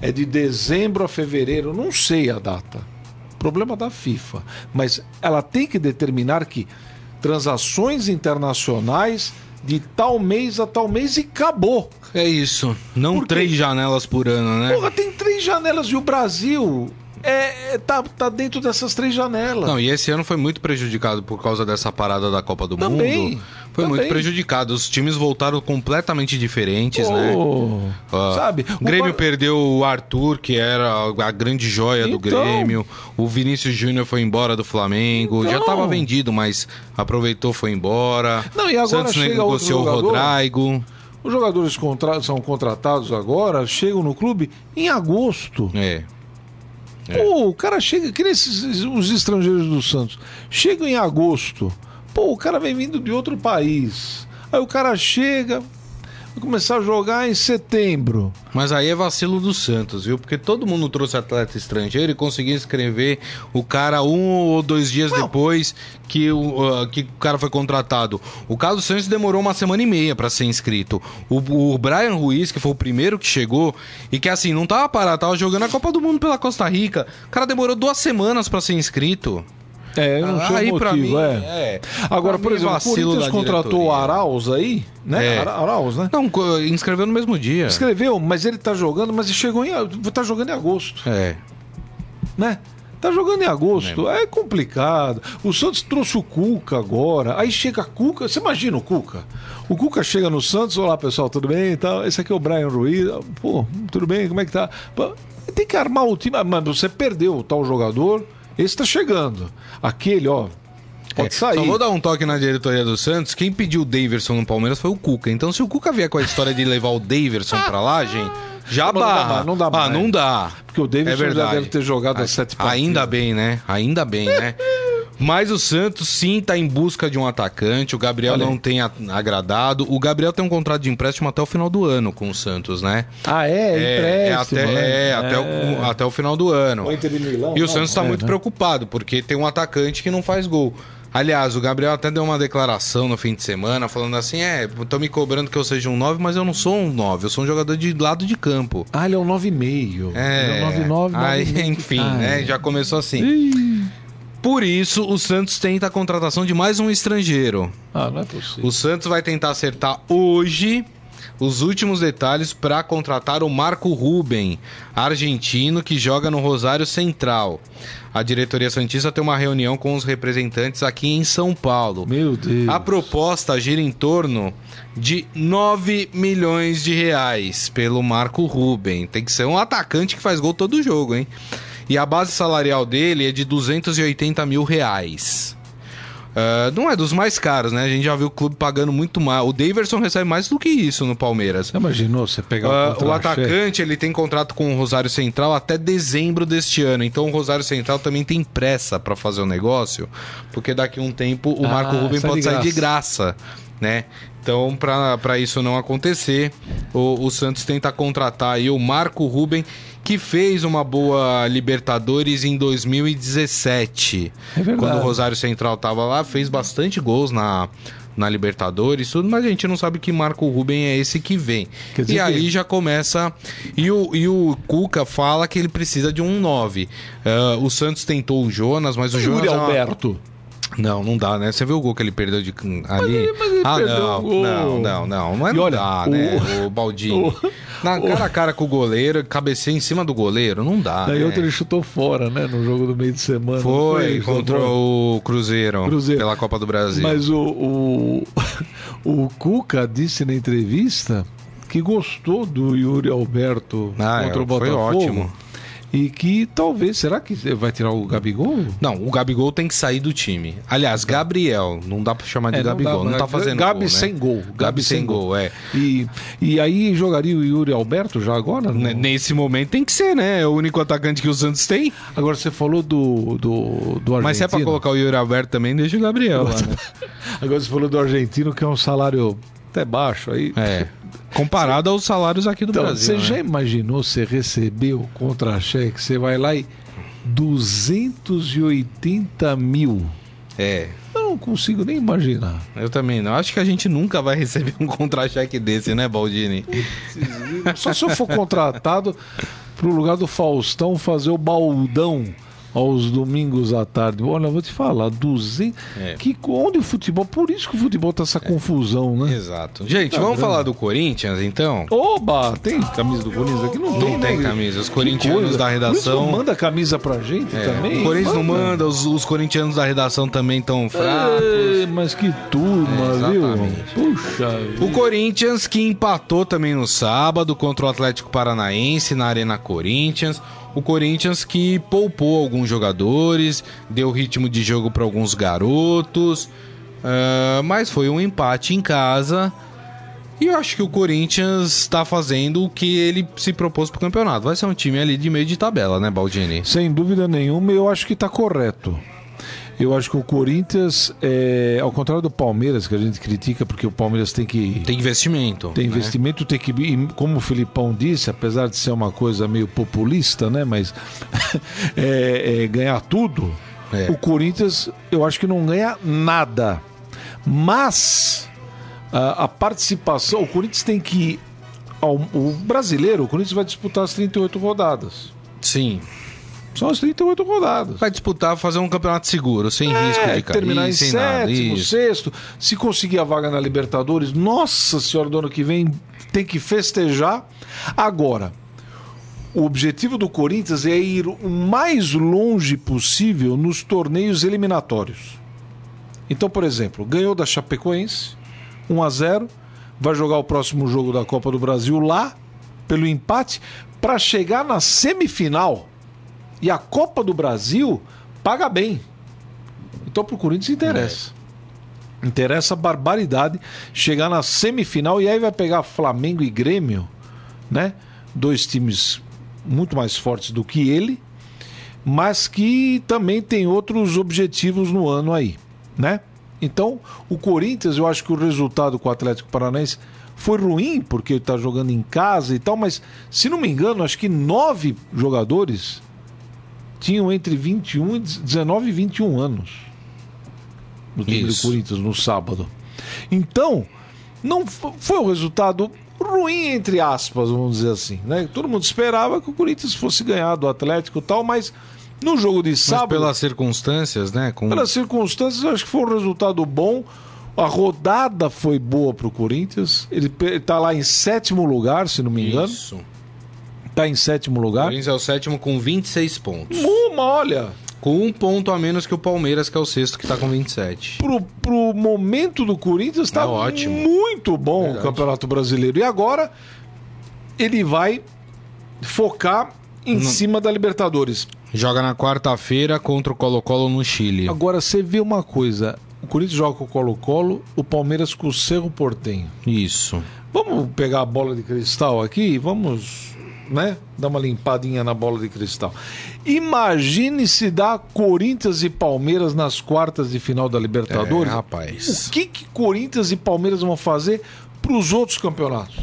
É de dezembro a fevereiro. Não sei a data. Problema da FIFA. Mas ela tem que determinar que transações internacionais de tal mês a tal mês e acabou. É isso. Não Por quê? três janelas por ano, né? Porra, tem três janelas e o Brasil é, é- tá, tá dentro dessas três janelas. Não, e esse ano foi muito prejudicado por causa dessa parada da Copa do Também, Mundo. Foi também. muito prejudicado. Os times voltaram completamente diferentes, né? Pô, Ó, sabe? O Grêmio Bar- perdeu o Arthur, que era a grande joia do Então. Grêmio. O Vinícius Júnior foi embora do Flamengo. Já Então. estava vendido, mas aproveitou, foi embora. Não, e agora Santos negociou o. Rodrigo. Os jogadores contra- são contratados agora, chegam no clube em agosto. É. Pô, o cara chega, que nem esses, os estrangeiros do Santos, chegam em agosto. Pô, o cara vem vindo de outro país. Aí o cara chega, vai começar a jogar em setembro. Mas aí é vacilo do Santos, viu? Porque todo mundo trouxe atleta estrangeiro e conseguiu escrever o cara um ou dois dias Não. depois que o, uh, que o cara foi contratado. O Carlos Santos demorou uma semana e meia pra ser inscrito. O, o Brian Ruiz, que foi o primeiro que chegou, e que assim, não tava parado, tava jogando a Copa do Mundo pela Costa Rica. O cara demorou duas semanas pra ser inscrito. É, eu não sei Aí, o motivo, mim, é. é. Agora, Pra por mim, exemplo, o Corinthians contratou o. Arauz aí, né? É. Ara- Arauz, né? Não, inscreveu no mesmo dia. Escreveu, mas ele tá jogando, mas ele chegou em. tá jogando em agosto. É. né? Tá jogando em agosto, é. complicado. O Santos trouxe o Cuca agora, aí chega a Cuca, você imagina o Cuca? O Cuca chega no Santos, olá pessoal, tudo bem e tal? Esse aqui é o Brian Ruiz, pô, tudo bem, como é que tá? Tem que armar o time, Ah, mas você perdeu o tal jogador, esse tá chegando. Aquele, ó, pode É, sair. Só vou dar um toque na diretoria do Santos. Quem pediu o Daverson no Palmeiras foi o Cuca. Então, se o Cuca vier com a história de levar o Daverson pra lá, gente, já Não dá barra. não dá Ah, mais. não dá. Porque o Davidson é já deve ter jogado as sete partidas. Ainda bem, né? Ainda bem, né? Mas o Santos sim tá em busca de um atacante. O Gabriel Olha não tem a- agradado. O Gabriel tem um contrato de empréstimo até o final do ano com o Santos, né? Ah, é? É, é empréstimo, até, né? é, até, o, até o final do ano. O Inter de Milão, E o não, Santos está é, muito né? preocupado, porque tem um atacante que não faz gol. Aliás, o Gabriel até deu uma declaração no fim de semana, falando assim: é, estão me cobrando que eu seja um 9, mas eu não sou um 9, eu sou um jogador de lado de campo. Ah, ele é um 9,5. É, Ele é um 9,9. aí, 9,5. enfim, Ah, né? é. Já começou assim. Ih. Por isso, o Santos tenta a contratação de mais um estrangeiro. Ah, não é possível. O Santos vai tentar acertar hoje os últimos detalhes para contratar o Marco Ruben, argentino que joga no Rosário Central. A diretoria Santista tem uma reunião com os representantes aqui em São Paulo. Meu Deus. A proposta gira em torno de 9 milhões de reais pelo Marco Ruben. Tem que ser um atacante que faz gol todo jogo, hein? E a base salarial dele é de 280 mil reais. Ah, não é dos mais caros, né? A gente já viu o clube pagando muito mais. O Daverson recebe mais do que isso no Palmeiras. Imaginou você pegar Ah, um o contra-cheque? atacante ele tem contrato com o Rosário Central até dezembro deste ano. Então o Rosário Central também tem pressa para fazer o negócio, porque daqui a um tempo o Ah, Marco Ruben sai pode de sair de graça, né? Então, para isso não acontecer, o, o Santos tenta contratar aí o Marco Ruben, que fez uma boa Libertadores em 2017. É verdade. Quando o Rosário Central tava lá, fez bastante gols na, na Libertadores, tudo, mas a gente não sabe que Marco Ruben é esse que vem. Dizer E aí já começa. E o, e o Cuca fala que ele precisa de um 9. Ah, o Santos tentou o Jonas, mas o Jonas. Yuri é uma- Alberto. Não, não dá, né? Você viu o gol que ele perdeu de ali? ele- mas ele ah, não, o gol. não, não, não. Mas E não olha, dá, o- né? O Baldini. o- Na cara a cara com o goleiro, cabeceia em cima do goleiro, não dá. Daí né? outro ele chutou fora, né? No jogo do meio de semana. não Foi Chutou contra o Cruzeiro, Cruzeiro. pela Copa do Brasil. Mas o, o, o Cuca disse na entrevista que gostou do Yuri Alberto Ah, contra o foi Botafogo. ótimo. E que talvez, será que vai tirar o Gabigol? Não, o Gabigol tem que sair do time. Aliás, Gabriel, não dá pra chamar de É, não Gabigol, dá, não, tá fazendo Gabi gol, né? sem gol. Gabi, sem gol, é. E, e aí jogaria o Yuri Alberto já agora? Não? Nesse momento tem que ser, né? É o único atacante que o Santos tem. Agora você falou do, do, do argentino. Mas se é pra colocar o Yuri Alberto também, deixa o Gabriel lá, né? Agora você falou do argentino, que é um salário até baixo aí. É. Comparado aos salários aqui do Então, Brasil. você né? já imaginou você receber o contra-cheque? Você vai lá e 280 mil. É. Eu não consigo nem imaginar. Eu também não. Acho que a gente nunca vai receber um contra-cheque desse, né, Baldini? Só se eu for contratado pro lugar do Faustão fazer o baldão aos domingos à tarde. Olha, eu vou te falar, 200... É. Que, onde o futebol... Por isso que o futebol tá essa confusão, né? Exato. Gente, Tá vamos vendo? falar do Corinthians, então? Oba, tem camisa do Corinthians aqui? Não, Não tem né? camisa. Os corintianos da redação- não manda camisa pra gente É, também? o Corinthians não manda, os, os corintianos da redação também estão fracos. Ei, mas que turma, É, viu? Puxa O vida. Corinthians que empatou também no sábado contra o Atlético Paranaense na Arena Corinthians. O Corinthians que poupou alguns jogadores, deu ritmo de jogo para alguns garotos, ah, mas foi um empate em casa. E eu acho que o Corinthians está fazendo o que ele se propôs para o campeonato. Vai ser um time ali de meio de tabela, né, Baldini? Sem dúvida nenhuma, eu acho que tá correto. Eu acho que o Corinthians, é, ao contrário do Palmeiras, que a gente critica porque o Palmeiras tem que Tem investimento. tem né? investimento, tem que. e Como o Filipão disse, apesar de ser uma coisa meio populista, né? Mas é, é, ganhar tudo, É. o Corinthians eu acho que não ganha nada. Mas a, a participação, o Corinthians tem que. ao- o brasileiro, o Corinthians vai disputar as 38 rodadas. Sim. São as 38 rodadas. Vai disputar, fazer um campeonato seguro, sem risco É, de cair, terminar em sem nada. sétimo, Isso. sexto. Se conseguir a vaga na Libertadores, nossa senhora, do ano que vem tem que festejar. Agora, o objetivo do Corinthians é ir o mais longe possível nos torneios eliminatórios. Então, por exemplo, ganhou da Chapecoense, 1 a 0 vai jogar o próximo jogo da Copa do Brasil lá, pelo empate, para chegar na semifinal. E a Copa do Brasil paga bem. Então pro Corinthians interessa. Interessa a barbaridade chegar na semifinal e aí vai pegar Flamengo e Grêmio, né? Dois times muito mais fortes do que ele, mas que também tem outros objetivos no ano aí, né? Então, o Corinthians, eu acho que o resultado com o Atlético Paranaense foi ruim, porque ele está jogando em casa e tal, mas se não me engano, acho que nove jogadores tinham entre 21 e 19 e 21 anos no time Isso. do Corinthians no sábado. Então, não fo- foi um resultado ruim, entre aspas, vamos dizer assim. Né? Todo mundo esperava que o Corinthians fosse ganhar do Atlético e tal, mas no jogo de Mas sábado, pelas circunstâncias, né? Com... pelas circunstâncias, acho que foi um resultado bom. A rodada foi boa pro Corinthians. Ele pe- tá lá em sétimo lugar, se não me engano. Isso. Tá em sétimo O lugar. Corinthians é o sétimo com 26 pontos. Uma, olha, Com um ponto a menos que o Palmeiras, que é o sexto, que tá com 27. pro, pro momento do Corinthians tá É ótimo. muito bom Verdade. o Campeonato Brasileiro. E agora ele vai focar em Não. cima da Libertadores. Joga na quarta-feira contra o Colo-Colo no Chile. Agora você vê uma coisa: o Corinthians joga com o Colo-Colo, o Palmeiras com o Cerro Portenho. Isso. Vamos pegar a bola de cristal aqui e vamos, né, dar uma limpadinha na bola de cristal. Imagine se dá Corinthians e Palmeiras nas quartas de final da Libertadores. É, rapaz. O que, que Corinthians e Palmeiras vão fazer para os outros campeonatos?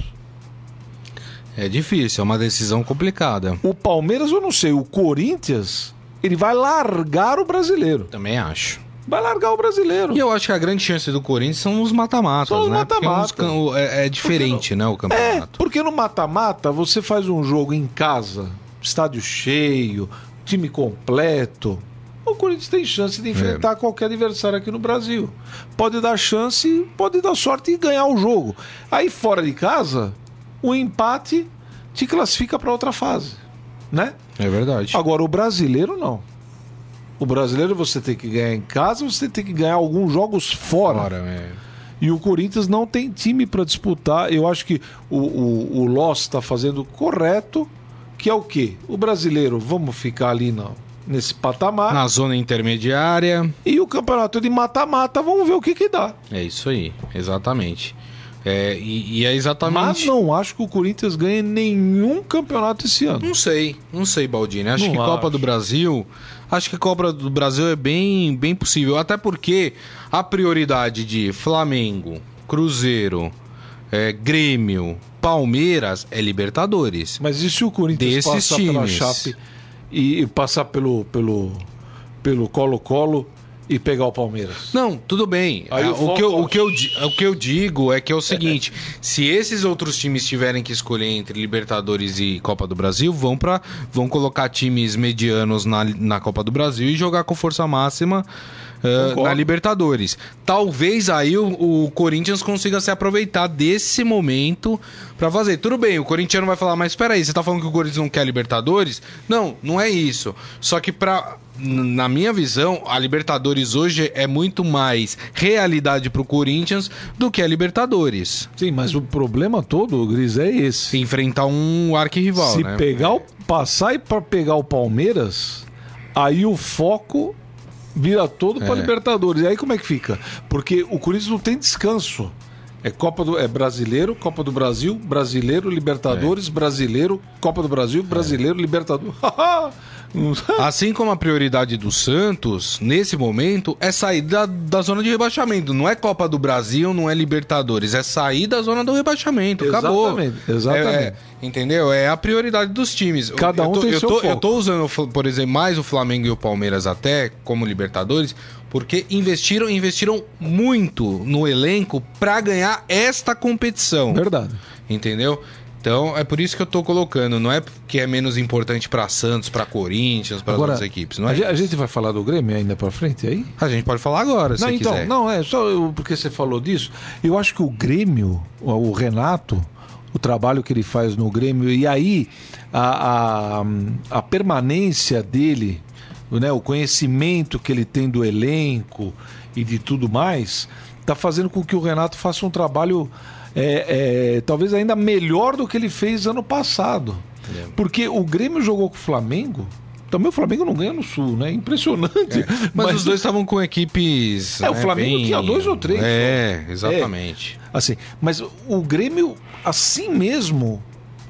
É difícil, é uma decisão complicada. O Palmeiras, eu não sei, o Corinthians, ele vai largar o brasileiro. Também acho. Vai largar o brasileiro. E eu acho que a grande chance do Corinthians são os mata-matas, São os né? Porque mata-mata. uns can- o- é, é diferente, né, o É, campeonato. porque no mata-mata você faz um jogo em casa, estádio cheio, time completo. O Corinthians tem chance de enfrentar qualquer adversário aqui no Brasil. Pode dar chance, pode dar sorte e ganhar o jogo. Aí fora de casa, o empate te classifica para outra fase, né? É verdade. Agora o brasileiro não. O brasileiro você tem que ganhar em casa, você tem que ganhar alguns jogos fora. Fora, é. E o Corinthians não tem time para disputar. Eu acho que o, o, o Loss está fazendo correto, que é o quê? O brasileiro, vamos ficar ali na, nesse patamar. Na zona intermediária. E o campeonato de mata-mata, vamos ver o que, que dá. É isso aí, exatamente. É, e, e é Mas exatamente. não acho que o Corinthians ganhe nenhum campeonato esse ano. Não sei, não sei, Baldini. Acho Não que Copa acho. do Brasil. Acho que Copa do Brasil é bem, bem possível. Até porque a prioridade de Flamengo, Cruzeiro, é, Grêmio, Palmeiras é Libertadores. Mas e se o Corinthians Desses passar pela times. Chape e, e passar pelo pelo pelo Colo-Colo e pegar o Palmeiras? Não, tudo bem. Ah, o o, que eu, o, que eu, o que eu digo é que é o seguinte: se esses outros times tiverem que escolher entre Libertadores e Copa do Brasil, vão para vão colocar times medianos na, na Copa do Brasil e jogar com força máxima Concordo. na Libertadores. Talvez aí o, o Corinthians consiga se aproveitar desse momento para fazer. Tudo bem, o corintiano vai falar, mas espera aí, você tá falando que o Corinthians não quer Libertadores? Não, não é isso. Só que para na minha visão, a Libertadores hoje é muito mais realidade pro Corinthians do que a Libertadores. Sim, mas o problema todo, Gris, é esse. Se enfrentar um arquirrival, Se né? pegar o, passar e para pegar o Palmeiras, aí o foco vira todo para É. Libertadores. E aí como é que fica? Porque o Corinthians não tem descanso. É Copa do é brasileiro, Copa do Brasil, brasileiro, É. Libertadores, brasileiro, Copa do Brasil, brasileiro, Libertadores. Não- Assim como a prioridade do Santos, nesse momento, é sair da, da zona de rebaixamento. Não é Copa do Brasil, não é Libertadores, é sair da zona do rebaixamento. Acabou. Exatamente, exatamente. É, é, entendeu? É a prioridade dos times. Cada eu um tô, tem eu seu tô, foco. Eu tô usando, por exemplo, mais o Flamengo e o Palmeiras até como Libertadores, porque investiram, investiram muito no elenco pra ganhar esta competição. Verdade. Entendeu? Então é por isso que eu tô colocando. Não é que é menos importante pra Santos, pra Corinthians, para outras equipes. Não a, é? a gente vai falar do Grêmio ainda para frente aí? A gente pode falar agora, se Não, então, quiser. não, é só eu- porque você falou disso. Eu acho que o Grêmio, o o Renato, o trabalho que ele faz no Grêmio, e aí a, a, a permanência dele, né, o conhecimento que ele tem do elenco e de tudo mais, está fazendo com que o Renato faça um trabalho é, é, talvez ainda melhor do que ele fez ano passado. É. Porque o Grêmio jogou com o Flamengo. Também o Flamengo não ganha no Sul, né? Impressionante. Mas, os dois estavam com equipes. É, o né, Flamengo bem- tinha dois ou três, É, exatamente. Assim, mas o Grêmio, assim mesmo,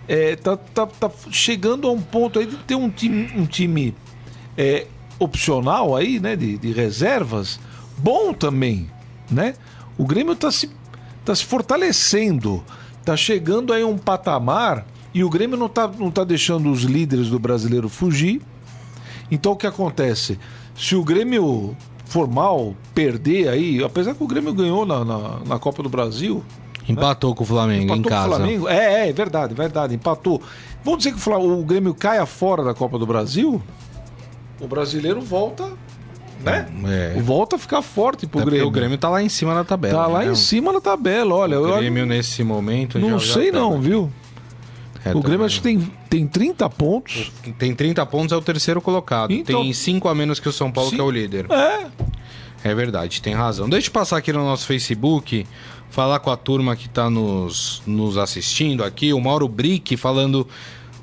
é, tá, tá, tá chegando a um ponto aí de ter um time, um time é, opcional aí, né? De, de reservas, bom também, né? O Grêmio tá se, tá se fortalecendo, tá chegando aí a um patamar e o Grêmio não tá, não tá deixando os líderes do brasileiro fugir. Então o que acontece? Se o Grêmio for mal, perder aí, apesar que o Grêmio ganhou na, na, na Copa do Brasil, Empatou com o Flamengo empatou em com o casa. Flamengo. É, é, verdade, verdade, empatou. Vamos dizer que o, Fla- o Grêmio caia fora da Copa do Brasil, o brasileiro volta né? É. Volta a ficar forte pro Até Grêmio. o Grêmio tá lá em cima da tabela. tá lá né? em cima na tabela, olha. O eu Grêmio nesse momento. não já- já sei tá- não, viu? É, o também. Grêmio acho que tem, tem 30 pontos. Tem 30 pontos, é o terceiro colocado. Então- Tem 5 a menos que o São Paulo, Sim. que é o líder. É, É verdade, tem razão. Deixa eu passar aqui no nosso Facebook, falar com a turma que tá nos, nos assistindo aqui. O Mauro Brick falando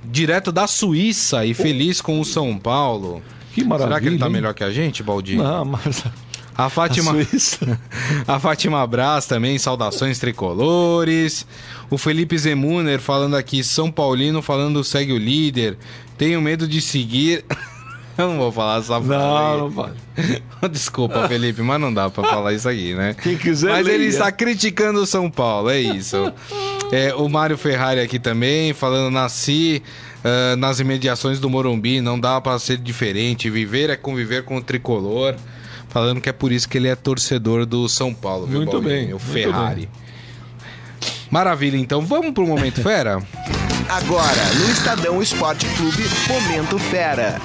direto da Suíça e feliz com o São Paulo. Que maravilha. Será que ele tá melhor que a gente, Baldi? Não, mas A a Fátima. Suíça... A Fátima Braz também, saudações tricolores. O Felipe Zemuner falando aqui, São Paulino falando segue o líder. Tenho medo de seguir. Eu não vou falar essa frase. Não, não. Desculpa, Felipe, mas não dá pra falar isso aqui, né? Quem quiser Mas ele está criticando o São Paulo, é isso. É, o Mário Ferrari aqui também, falando, nasci ah, nas imediações do Morumbi, não dá pra ser diferente, viver é conviver com o tricolor. Falando que é por isso que ele é torcedor do São Paulo, viu, Muito Paulinho? bem, O Ferrari. Maravilha, então vamos pro Momento Fera? Agora, no Estadão Esporte Clube, Momento Fera.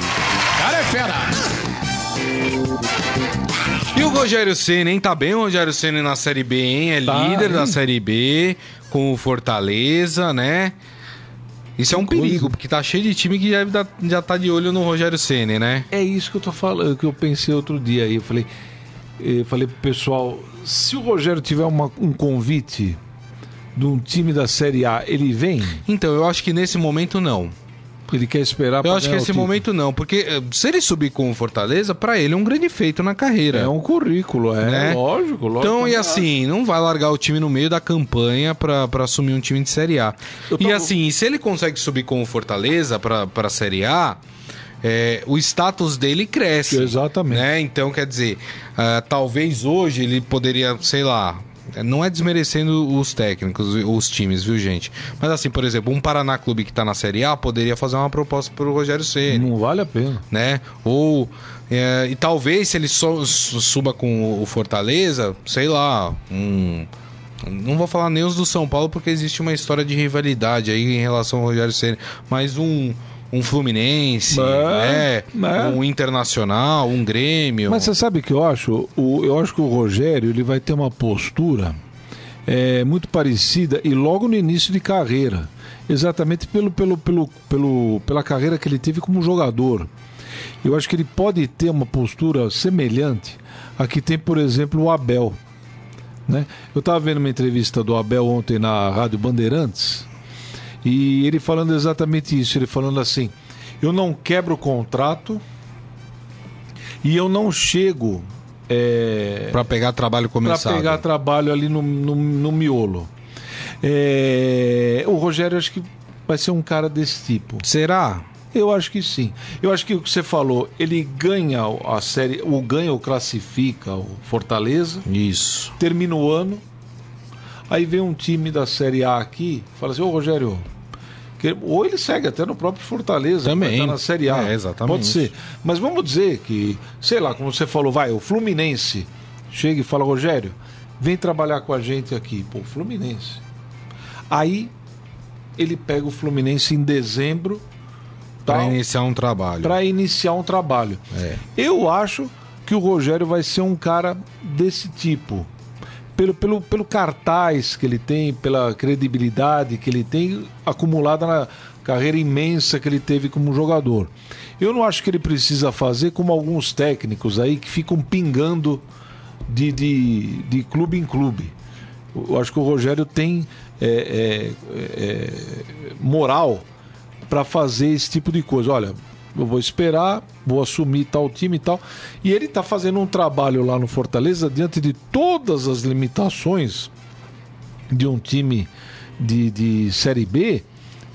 E o Rogério Senna, hein? Tá bem o Rogério Senna na Série B, hein? É Tá, líder da hein? Série B, com o Fortaleza, né? Isso é um coisa. perigo, porque tá cheio de time que já, já tá de olho no Rogério Senna, né? É isso que eu tô falando, que eu pensei outro dia aí. Eu falei, eu falei pro pessoal, se o Rogério tiver uma- um convite de um time da Série A, ele vem? Então, eu acho que nesse momento não. Ele quer esperar Eu acho que esse momento não, porque eh, se ele subir com o Fortaleza, pra ele é um grande feito na carreira. É um currículo, é Né? lógico, lógico. Então, e Claro. assim, não vai largar o time no meio da campanha pra, pra assumir um time de Série A. Eu E assim, se ele consegue subir com o Fortaleza pra, pra Série A, é, o status dele cresce. Exatamente. Né? Então, quer dizer, ah, talvez hoje ele poderia, sei lá. Não é desmerecendo os técnicos, os times, viu, gente? Mas assim, por exemplo, um Paraná Clube que tá na Série A poderia fazer uma proposta pro Rogério Ceni Não vale a pena. né? Ou é, e talvez se ele so- su- suba com o Fortaleza, sei lá, um não vou falar nem os do São Paulo porque existe uma história de rivalidade aí em relação ao Rogério Ceni, mas um um Fluminense, É, né? é. Um Internacional, um Grêmio. Mas você sabe o que eu acho? O, eu acho que o Rogério ele vai ter uma postura é, muito parecida e logo no início de carreira. Exatamente pelo, pelo, pelo, pelo, pela carreira que ele teve como jogador. Eu acho que ele pode ter uma postura semelhante a que tem, por exemplo, o Abel. Né? Eu estava vendo uma entrevista do Abel ontem na Rádio Bandeirantes e ele falando exatamente isso. Ele falando assim: eu não quebro o contrato e eu não chego é, Pra pegar trabalho para começado. pegar trabalho ali no, no, no miolo. É, o Rogério acho que vai ser um cara desse tipo. Será? Eu acho que sim. Eu acho que o que você falou, ele ganha a série, o ganha ou classifica o Fortaleza, Isso. termina o ano, aí vem um time da Série A aqui, fala assim, ô Rogério, que- ou ele segue até no próprio Fortaleza, Também. estar na Série A. É, exatamente. Pode ser. Mas vamos dizer que, sei lá, como você falou, vai, o Fluminense chega e fala, Rogério, vem trabalhar com a gente aqui. Pô, Fluminense. Aí ele pega o Fluminense em dezembro Pra tal, iniciar um trabalho. para iniciar um trabalho. É. Eu acho que o Rogério vai ser um cara desse tipo. Pelo, pelo, pelo cartaz que ele tem, pela credibilidade que ele tem acumulada na carreira imensa que ele teve como jogador. Eu não acho que ele precisa fazer como alguns técnicos aí que ficam pingando de, de, de clube em clube. Eu acho que o Rogério tem é, é, é, moral para fazer esse tipo de coisa. Olha, eu vou esperar, vou assumir tal time e tal. E ele está fazendo um trabalho lá no Fortaleza diante de todas as limitações de um time de, de Série B.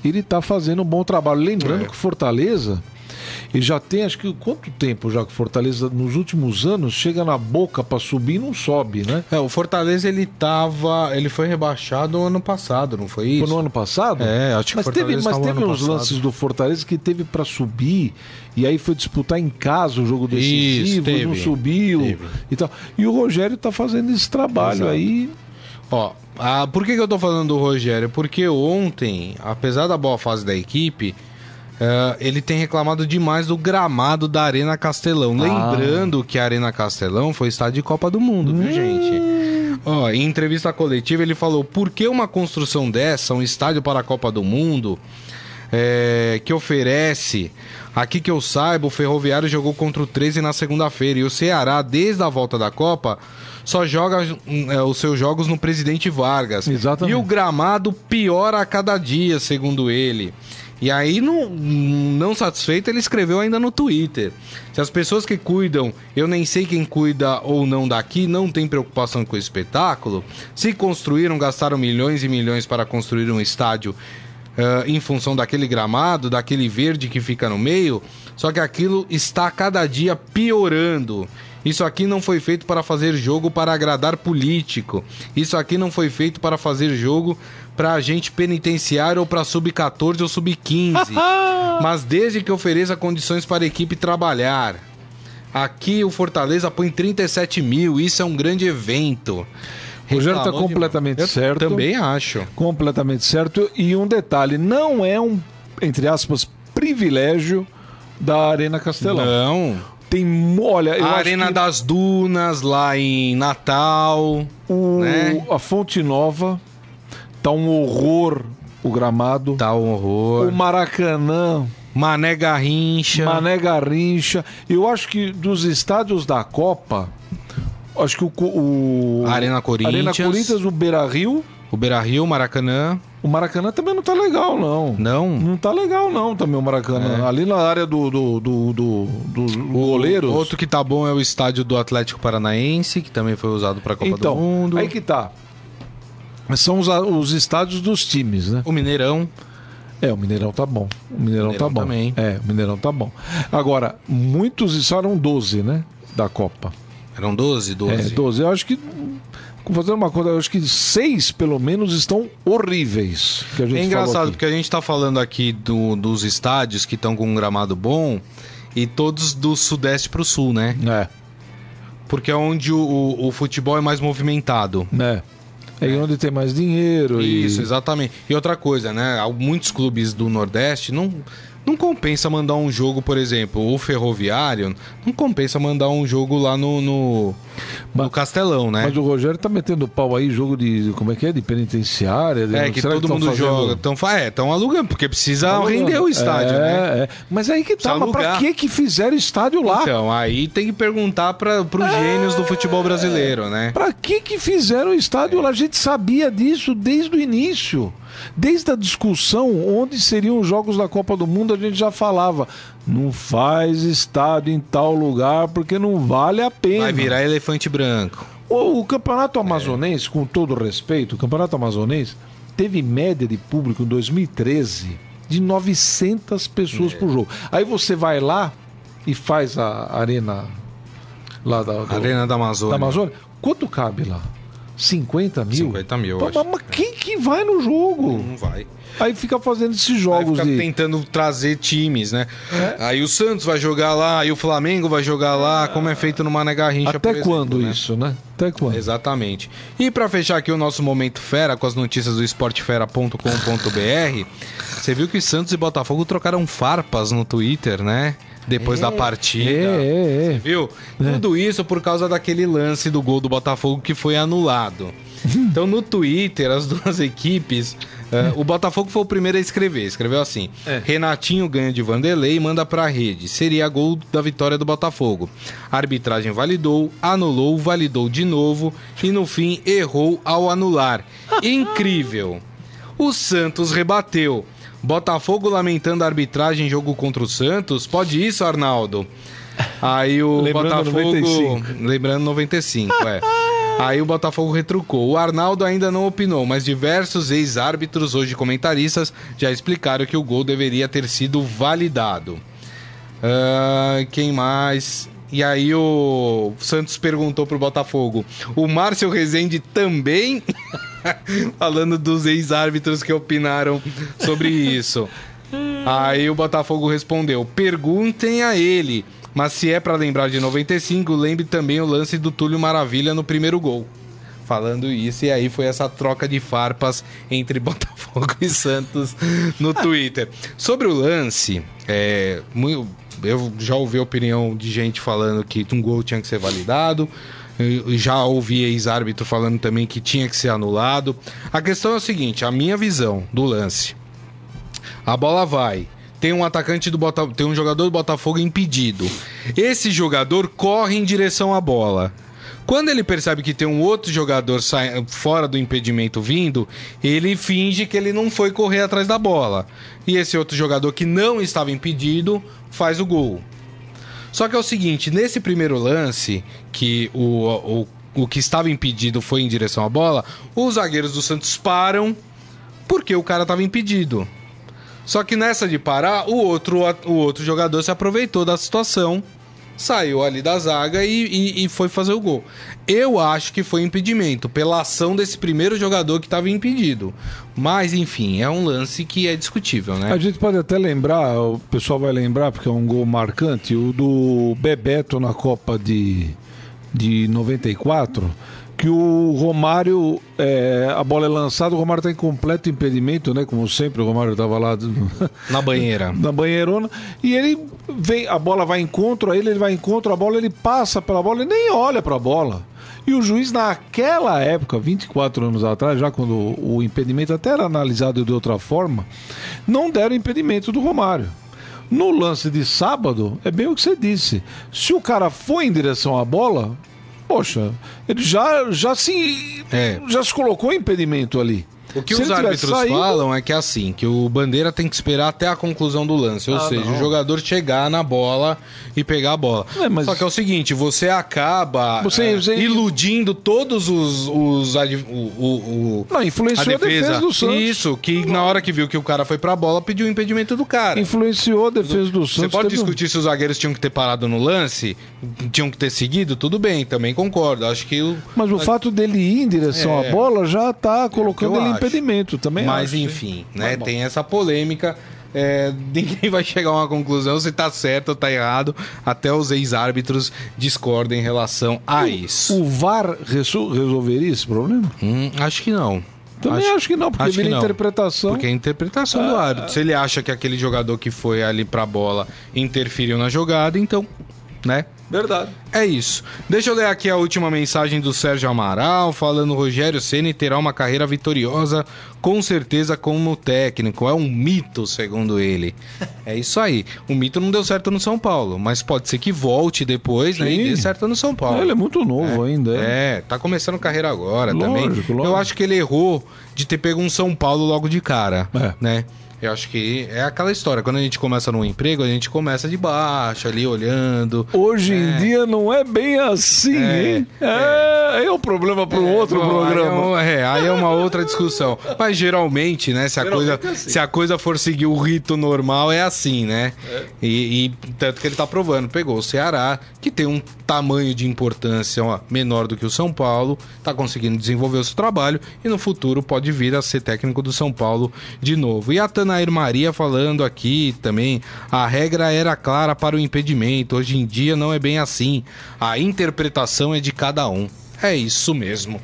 Ele está fazendo um bom trabalho. Lembrando É. que o Fortaleza. Ele já tem, acho que quanto tempo já que o Fortaleza, nos últimos anos, chega na boca para subir e não sobe, né? É, o Fortaleza ele tava, ele foi rebaixado ano passado, não foi isso? Foi no ano passado? É, acho que mas o teve, Fortaleza mas teve uns passado. lances do Fortaleza que teve para subir e aí foi disputar em casa o jogo decisivo, Isso, teve, não subiu teve. e tal. E o Rogério tá fazendo esse trabalho Exato. aí. Ó, ah, por que, que eu tô falando do Rogério? Porque ontem, apesar da boa fase da equipe, eh, ele tem reclamado demais do gramado da Arena Castelão. Lembrando que a Arena Castelão foi estádio de Copa do Mundo, viu, gente? Ó, em entrevista coletiva, ele falou: por que uma construção dessa, um estádio para a Copa do Mundo, é, que oferece. Aqui que eu saiba, o Ferroviário jogou contra o 13 na segunda-feira. E o Ceará, desde a volta da Copa, só joga hum, é, os seus jogos no Presidente Vargas. Exatamente. E o gramado piora a cada dia, segundo ele. E aí, não, não satisfeito, ele escreveu ainda no Twitter. Se as pessoas que cuidam, eu nem sei quem cuida ou não daqui, não tem preocupação com o espetáculo, se construíram, gastaram milhões e milhões para construir um estádio ah, em função daquele gramado, daquele verde que fica no meio, só que aquilo está cada dia piorando. Isso aqui não foi feito para fazer jogo para agradar político. Isso aqui não foi feito para fazer jogo para agente penitenciário ou para sub-14 ou sub-15. Mas desde que ofereça condições para a equipe trabalhar. Aqui o Fortaleza põe 37 mil, isso é um grande evento. O Rogério está completamente Eu certo. Também acho. Completamente certo. E um detalhe: não é um, entre aspas, privilégio da Arena Castelão. Não. Tem. Olha, eu a Arena das Dunas, lá em Natal. o- né? a Fonte Nova tá um horror o gramado. Tá um horror. O Maracanã, Mané Garrincha. Mané Garrincha. Eu acho que dos estádios da Copa, acho que o. o Arena Corinthians. Arena Corinthians, o Beira Rio. O Beira Rio, Maracanã. O Maracanã também não tá legal, não. Não. Não tá legal, não, também o Maracanã. Ali na área do, do, do, do, dos goleiros. Outro que tá bom é o estádio do Atlético Paranaense, que também foi usado pra Copa então, do Mundo. aí que tá. São os, os estádios dos times, né? O Mineirão. É, o Mineirão tá bom. O Mineirão, Mineirão tá bom. também. É, o Mineirão tá bom. Agora, muitos, isso eram 12, né? Da Copa. Eram 12? 12. É, 12. Eu acho que. Fazendo uma conta, eu acho que seis, pelo menos, estão horríveis. Que a gente É engraçado, porque a gente tá falando aqui do- dos estádios que estão com um gramado bom e todos do sudeste pro sul, né? É, Porque é onde o, o- o futebol é mais movimentado. né? É onde tem mais dinheiro. e- Isso, exatamente. E outra coisa, né? Há Muitos clubes do Nordeste não, não compensa mandar um jogo, por exemplo, o Ferroviário, não compensa mandar um jogo lá no, no, no Mas- Castelão, né? Mas o Rogério tá metendo pau aí, jogo de. Como é que é? De penitenciária? de- É, que todo tão mundo fazendo- joga. Então, é, estão alugando, porque precisa Tão alugando? render o estádio, é, né? É. Mas aí que tá, mas pra que que fizeram estádio lá? Então, aí tem que perguntar para pros gênios do futebol brasileiro, né? Pra que que fizeram o estádio lá? A gente sabia disso desde o início. Desde a discussão onde seriam os jogos da Copa do Mundo, a gente já falava: não faz estádio em tal lugar porque não vale a pena. Vai virar elefante branco. O, o campeonato amazonense, com todo respeito, o campeonato amazonense teve média de público em 2013 de 900 pessoas É. por jogo. Aí você vai lá e faz a arena lá da, do- Arena da Amazônia. da Amazônia. Quanto cabe lá? 50 mil? 50 mil, eu Pô, acho. Mas quem que vai no jogo? Não vai. Aí fica fazendo esses jogos ficar de. tentando trazer times, né? É. Aí o Santos vai jogar lá, aí o Flamengo vai jogar lá, como é feito no Mané Garrincha, Até exemplo, quando né? isso, né? Até quando? Exatamente. E pra fechar aqui o nosso momento fera com as notícias do esportefera.com.br, você viu que Santos e Botafogo trocaram farpas no Twitter, né? Depois da partida. É, é, é. Viu? Tudo isso por causa daquele lance do gol do Botafogo que foi anulado. Então no Twitter, as duas equipes. eh, o Botafogo foi o primeiro a escrever. Escreveu assim: É. Renatinho ganha de Vanderlei e manda pra rede. Seria gol da vitória do Botafogo. A arbitragem validou, anulou, validou de novo e no fim errou ao anular. Incrível! O Santos rebateu. Botafogo lamentando a arbitragem em jogo contra o Santos. Pode isso, Arnaldo? Aí o Lembrando Botafogo. 95. Lembrando 95, é. Aí o Botafogo retrucou. O Arnaldo ainda não opinou, mas diversos ex-árbitros, hoje comentaristas, já explicaram que o gol deveria ter sido validado. Ah, quem mais? E aí o Santos perguntou pro Botafogo: o Márcio Rezende também? Falando dos ex-árbitros que opinaram sobre isso. Aí o Botafogo respondeu: perguntem a ele. Mas se é pra lembrar de 95, lembre também o lance do Túlio Maravilha no primeiro gol. Falando isso, e aí foi essa troca de farpas entre Botafogo e Santos no Twitter. Sobre o lance, é, eu já ouvi a opinião de gente falando que um gol tinha que ser validado. Eu já ouvi ex-árbitro falando também que tinha que ser anulado. A questão é o seguinte: a minha visão do lance. A bola vai. Tem um atacante do Botafogo, tem um jogador do Botafogo impedido. Esse jogador corre em direção à bola. Quando ele percebe que tem um outro jogador fora do impedimento vindo, ele finge que ele não foi correr atrás da bola. E esse outro jogador que não estava impedido faz o gol. Só que é o seguinte, nesse primeiro lance, que o, o, o que estava impedido foi em direção à bola, os zagueiros do Santos param porque o cara estava impedido. Só que nessa de parar, o outro, o outro jogador se aproveitou da situação, saiu ali da zaga e, e- e foi fazer o gol. Eu acho que foi impedimento, pela ação desse primeiro jogador que estava impedido. Mas, enfim, é um lance que é discutível, né? A gente pode até lembrar, o pessoal vai lembrar, porque é um gol marcante, o do Bebeto na Copa de, de 94, que o Romário, é, a bola é lançada, o Romário está em completo impedimento, né? Como sempre, o Romário estava lá Na banheira. na banheirona, e ele vem, a bola vai encontro a ele, ele vai encontro a bola, ele passa pela bola e nem olha para a bola. E o juiz, naquela época, 24 anos atrás, já quando o impedimento até era analisado de outra forma, não deram impedimento do Romário. No lance de sábado, é bem o que você disse. Se o cara foi em direção à bola, poxa, ele já, já, se, É. já se colocou em impedimento ali. O que Se os árbitros saído- falam é que é assim, que o Bandeira tem que esperar até a conclusão do lance, ou Ah, seja, não. o jogador chegar na bola e pegar a bola. É, mas- Só que é o seguinte, você acaba Você- é, você- iludindo todos os, os o, o- o- Não, influenciou a defesa do Santos. Isso, que na hora que viu que o cara foi pra bola, pediu o impedimento do cara. Influenciou a defesa do Santos. Você pode teve um- discutir se os zagueiros tinham que ter parado no lance, tinham que ter seguido, tudo bem, também concordo. Acho que o, Mas o fato dele ir em direção É. à bola já tá colocando eu ele em. Impedimento também. Mas acho, sim. enfim, né? Mas. Tem essa polêmica. é, ninguém vai chegar a uma conclusão se tá certo ou tá errado. Até os ex-árbitros discordam em relação a isso. O VAR reso- resolveria esse problema? Hum, acho que não. Também acho, que não, porque acho que vira não. interpretação. Porque é a interpretação do árbitro. Se ele acha que aquele jogador que foi ali pra bola interferiu na jogada, então, né? Verdade. É isso. Deixa eu ler aqui a última mensagem do Sérgio Amaral, falando Rogério Ceni terá uma carreira vitoriosa, com certeza como técnico. É um mito, segundo ele. É isso aí. O mito não deu certo no São Paulo, mas pode ser que volte depois, né? E dê certo no São Paulo. Ele é muito novo ainda. É. É, tá começando carreira agora Lógico, também. lógico. Eu acho que ele errou de ter pego um São Paulo logo de cara, É. né? Eu acho que é aquela história. Quando a gente começa num emprego, a gente começa de baixo, ali olhando. Hoje em dia não é bem assim, É, hein? É, é um problema para um outro Bom, programa. Aí é, é, aí é uma outra discussão. Mas geralmente, né, se a, Geralmente coisa, é assim. se a coisa for seguir o rito normal, é assim, né? E, e tanto que ele tá provando. Pegou o Ceará, que tem um tamanho de importância ó, menor do que o São Paulo, tá conseguindo desenvolver o seu trabalho e no futuro pode vir a ser técnico do São Paulo de novo. E a Tanair Maria falando aqui também, a regra era clara para o impedimento, hoje em dia não é bem assim. A interpretação é de cada um. É isso mesmo.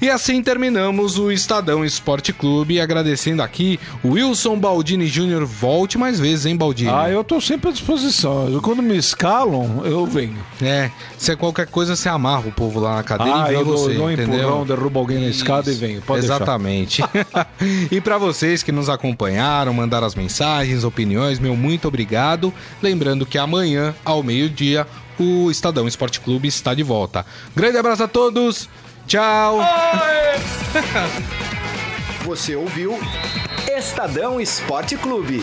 E assim terminamos o Estadão Esporte Clube, agradecendo aqui o Wilson Baldini Júnior. Volte mais vezes, hein, Baldini? Ah, eu tô sempre à disposição. Eu- Quando me escalam, eu venho. É, se é qualquer coisa, você amarra o povo lá na cadeira Ah, e vem eu você, dou entendeu? empurrão, derrubo alguém na escada e venho. Pode. Exatamente. e para vocês que nos acompanharam, mandaram as mensagens, opiniões, meu muito obrigado. Lembrando que amanhã, ao meio-dia, o Estadão Esporte Clube está de volta. Grande abraço a todos. Tchau. Você ouviu Estadão Esporte Clube.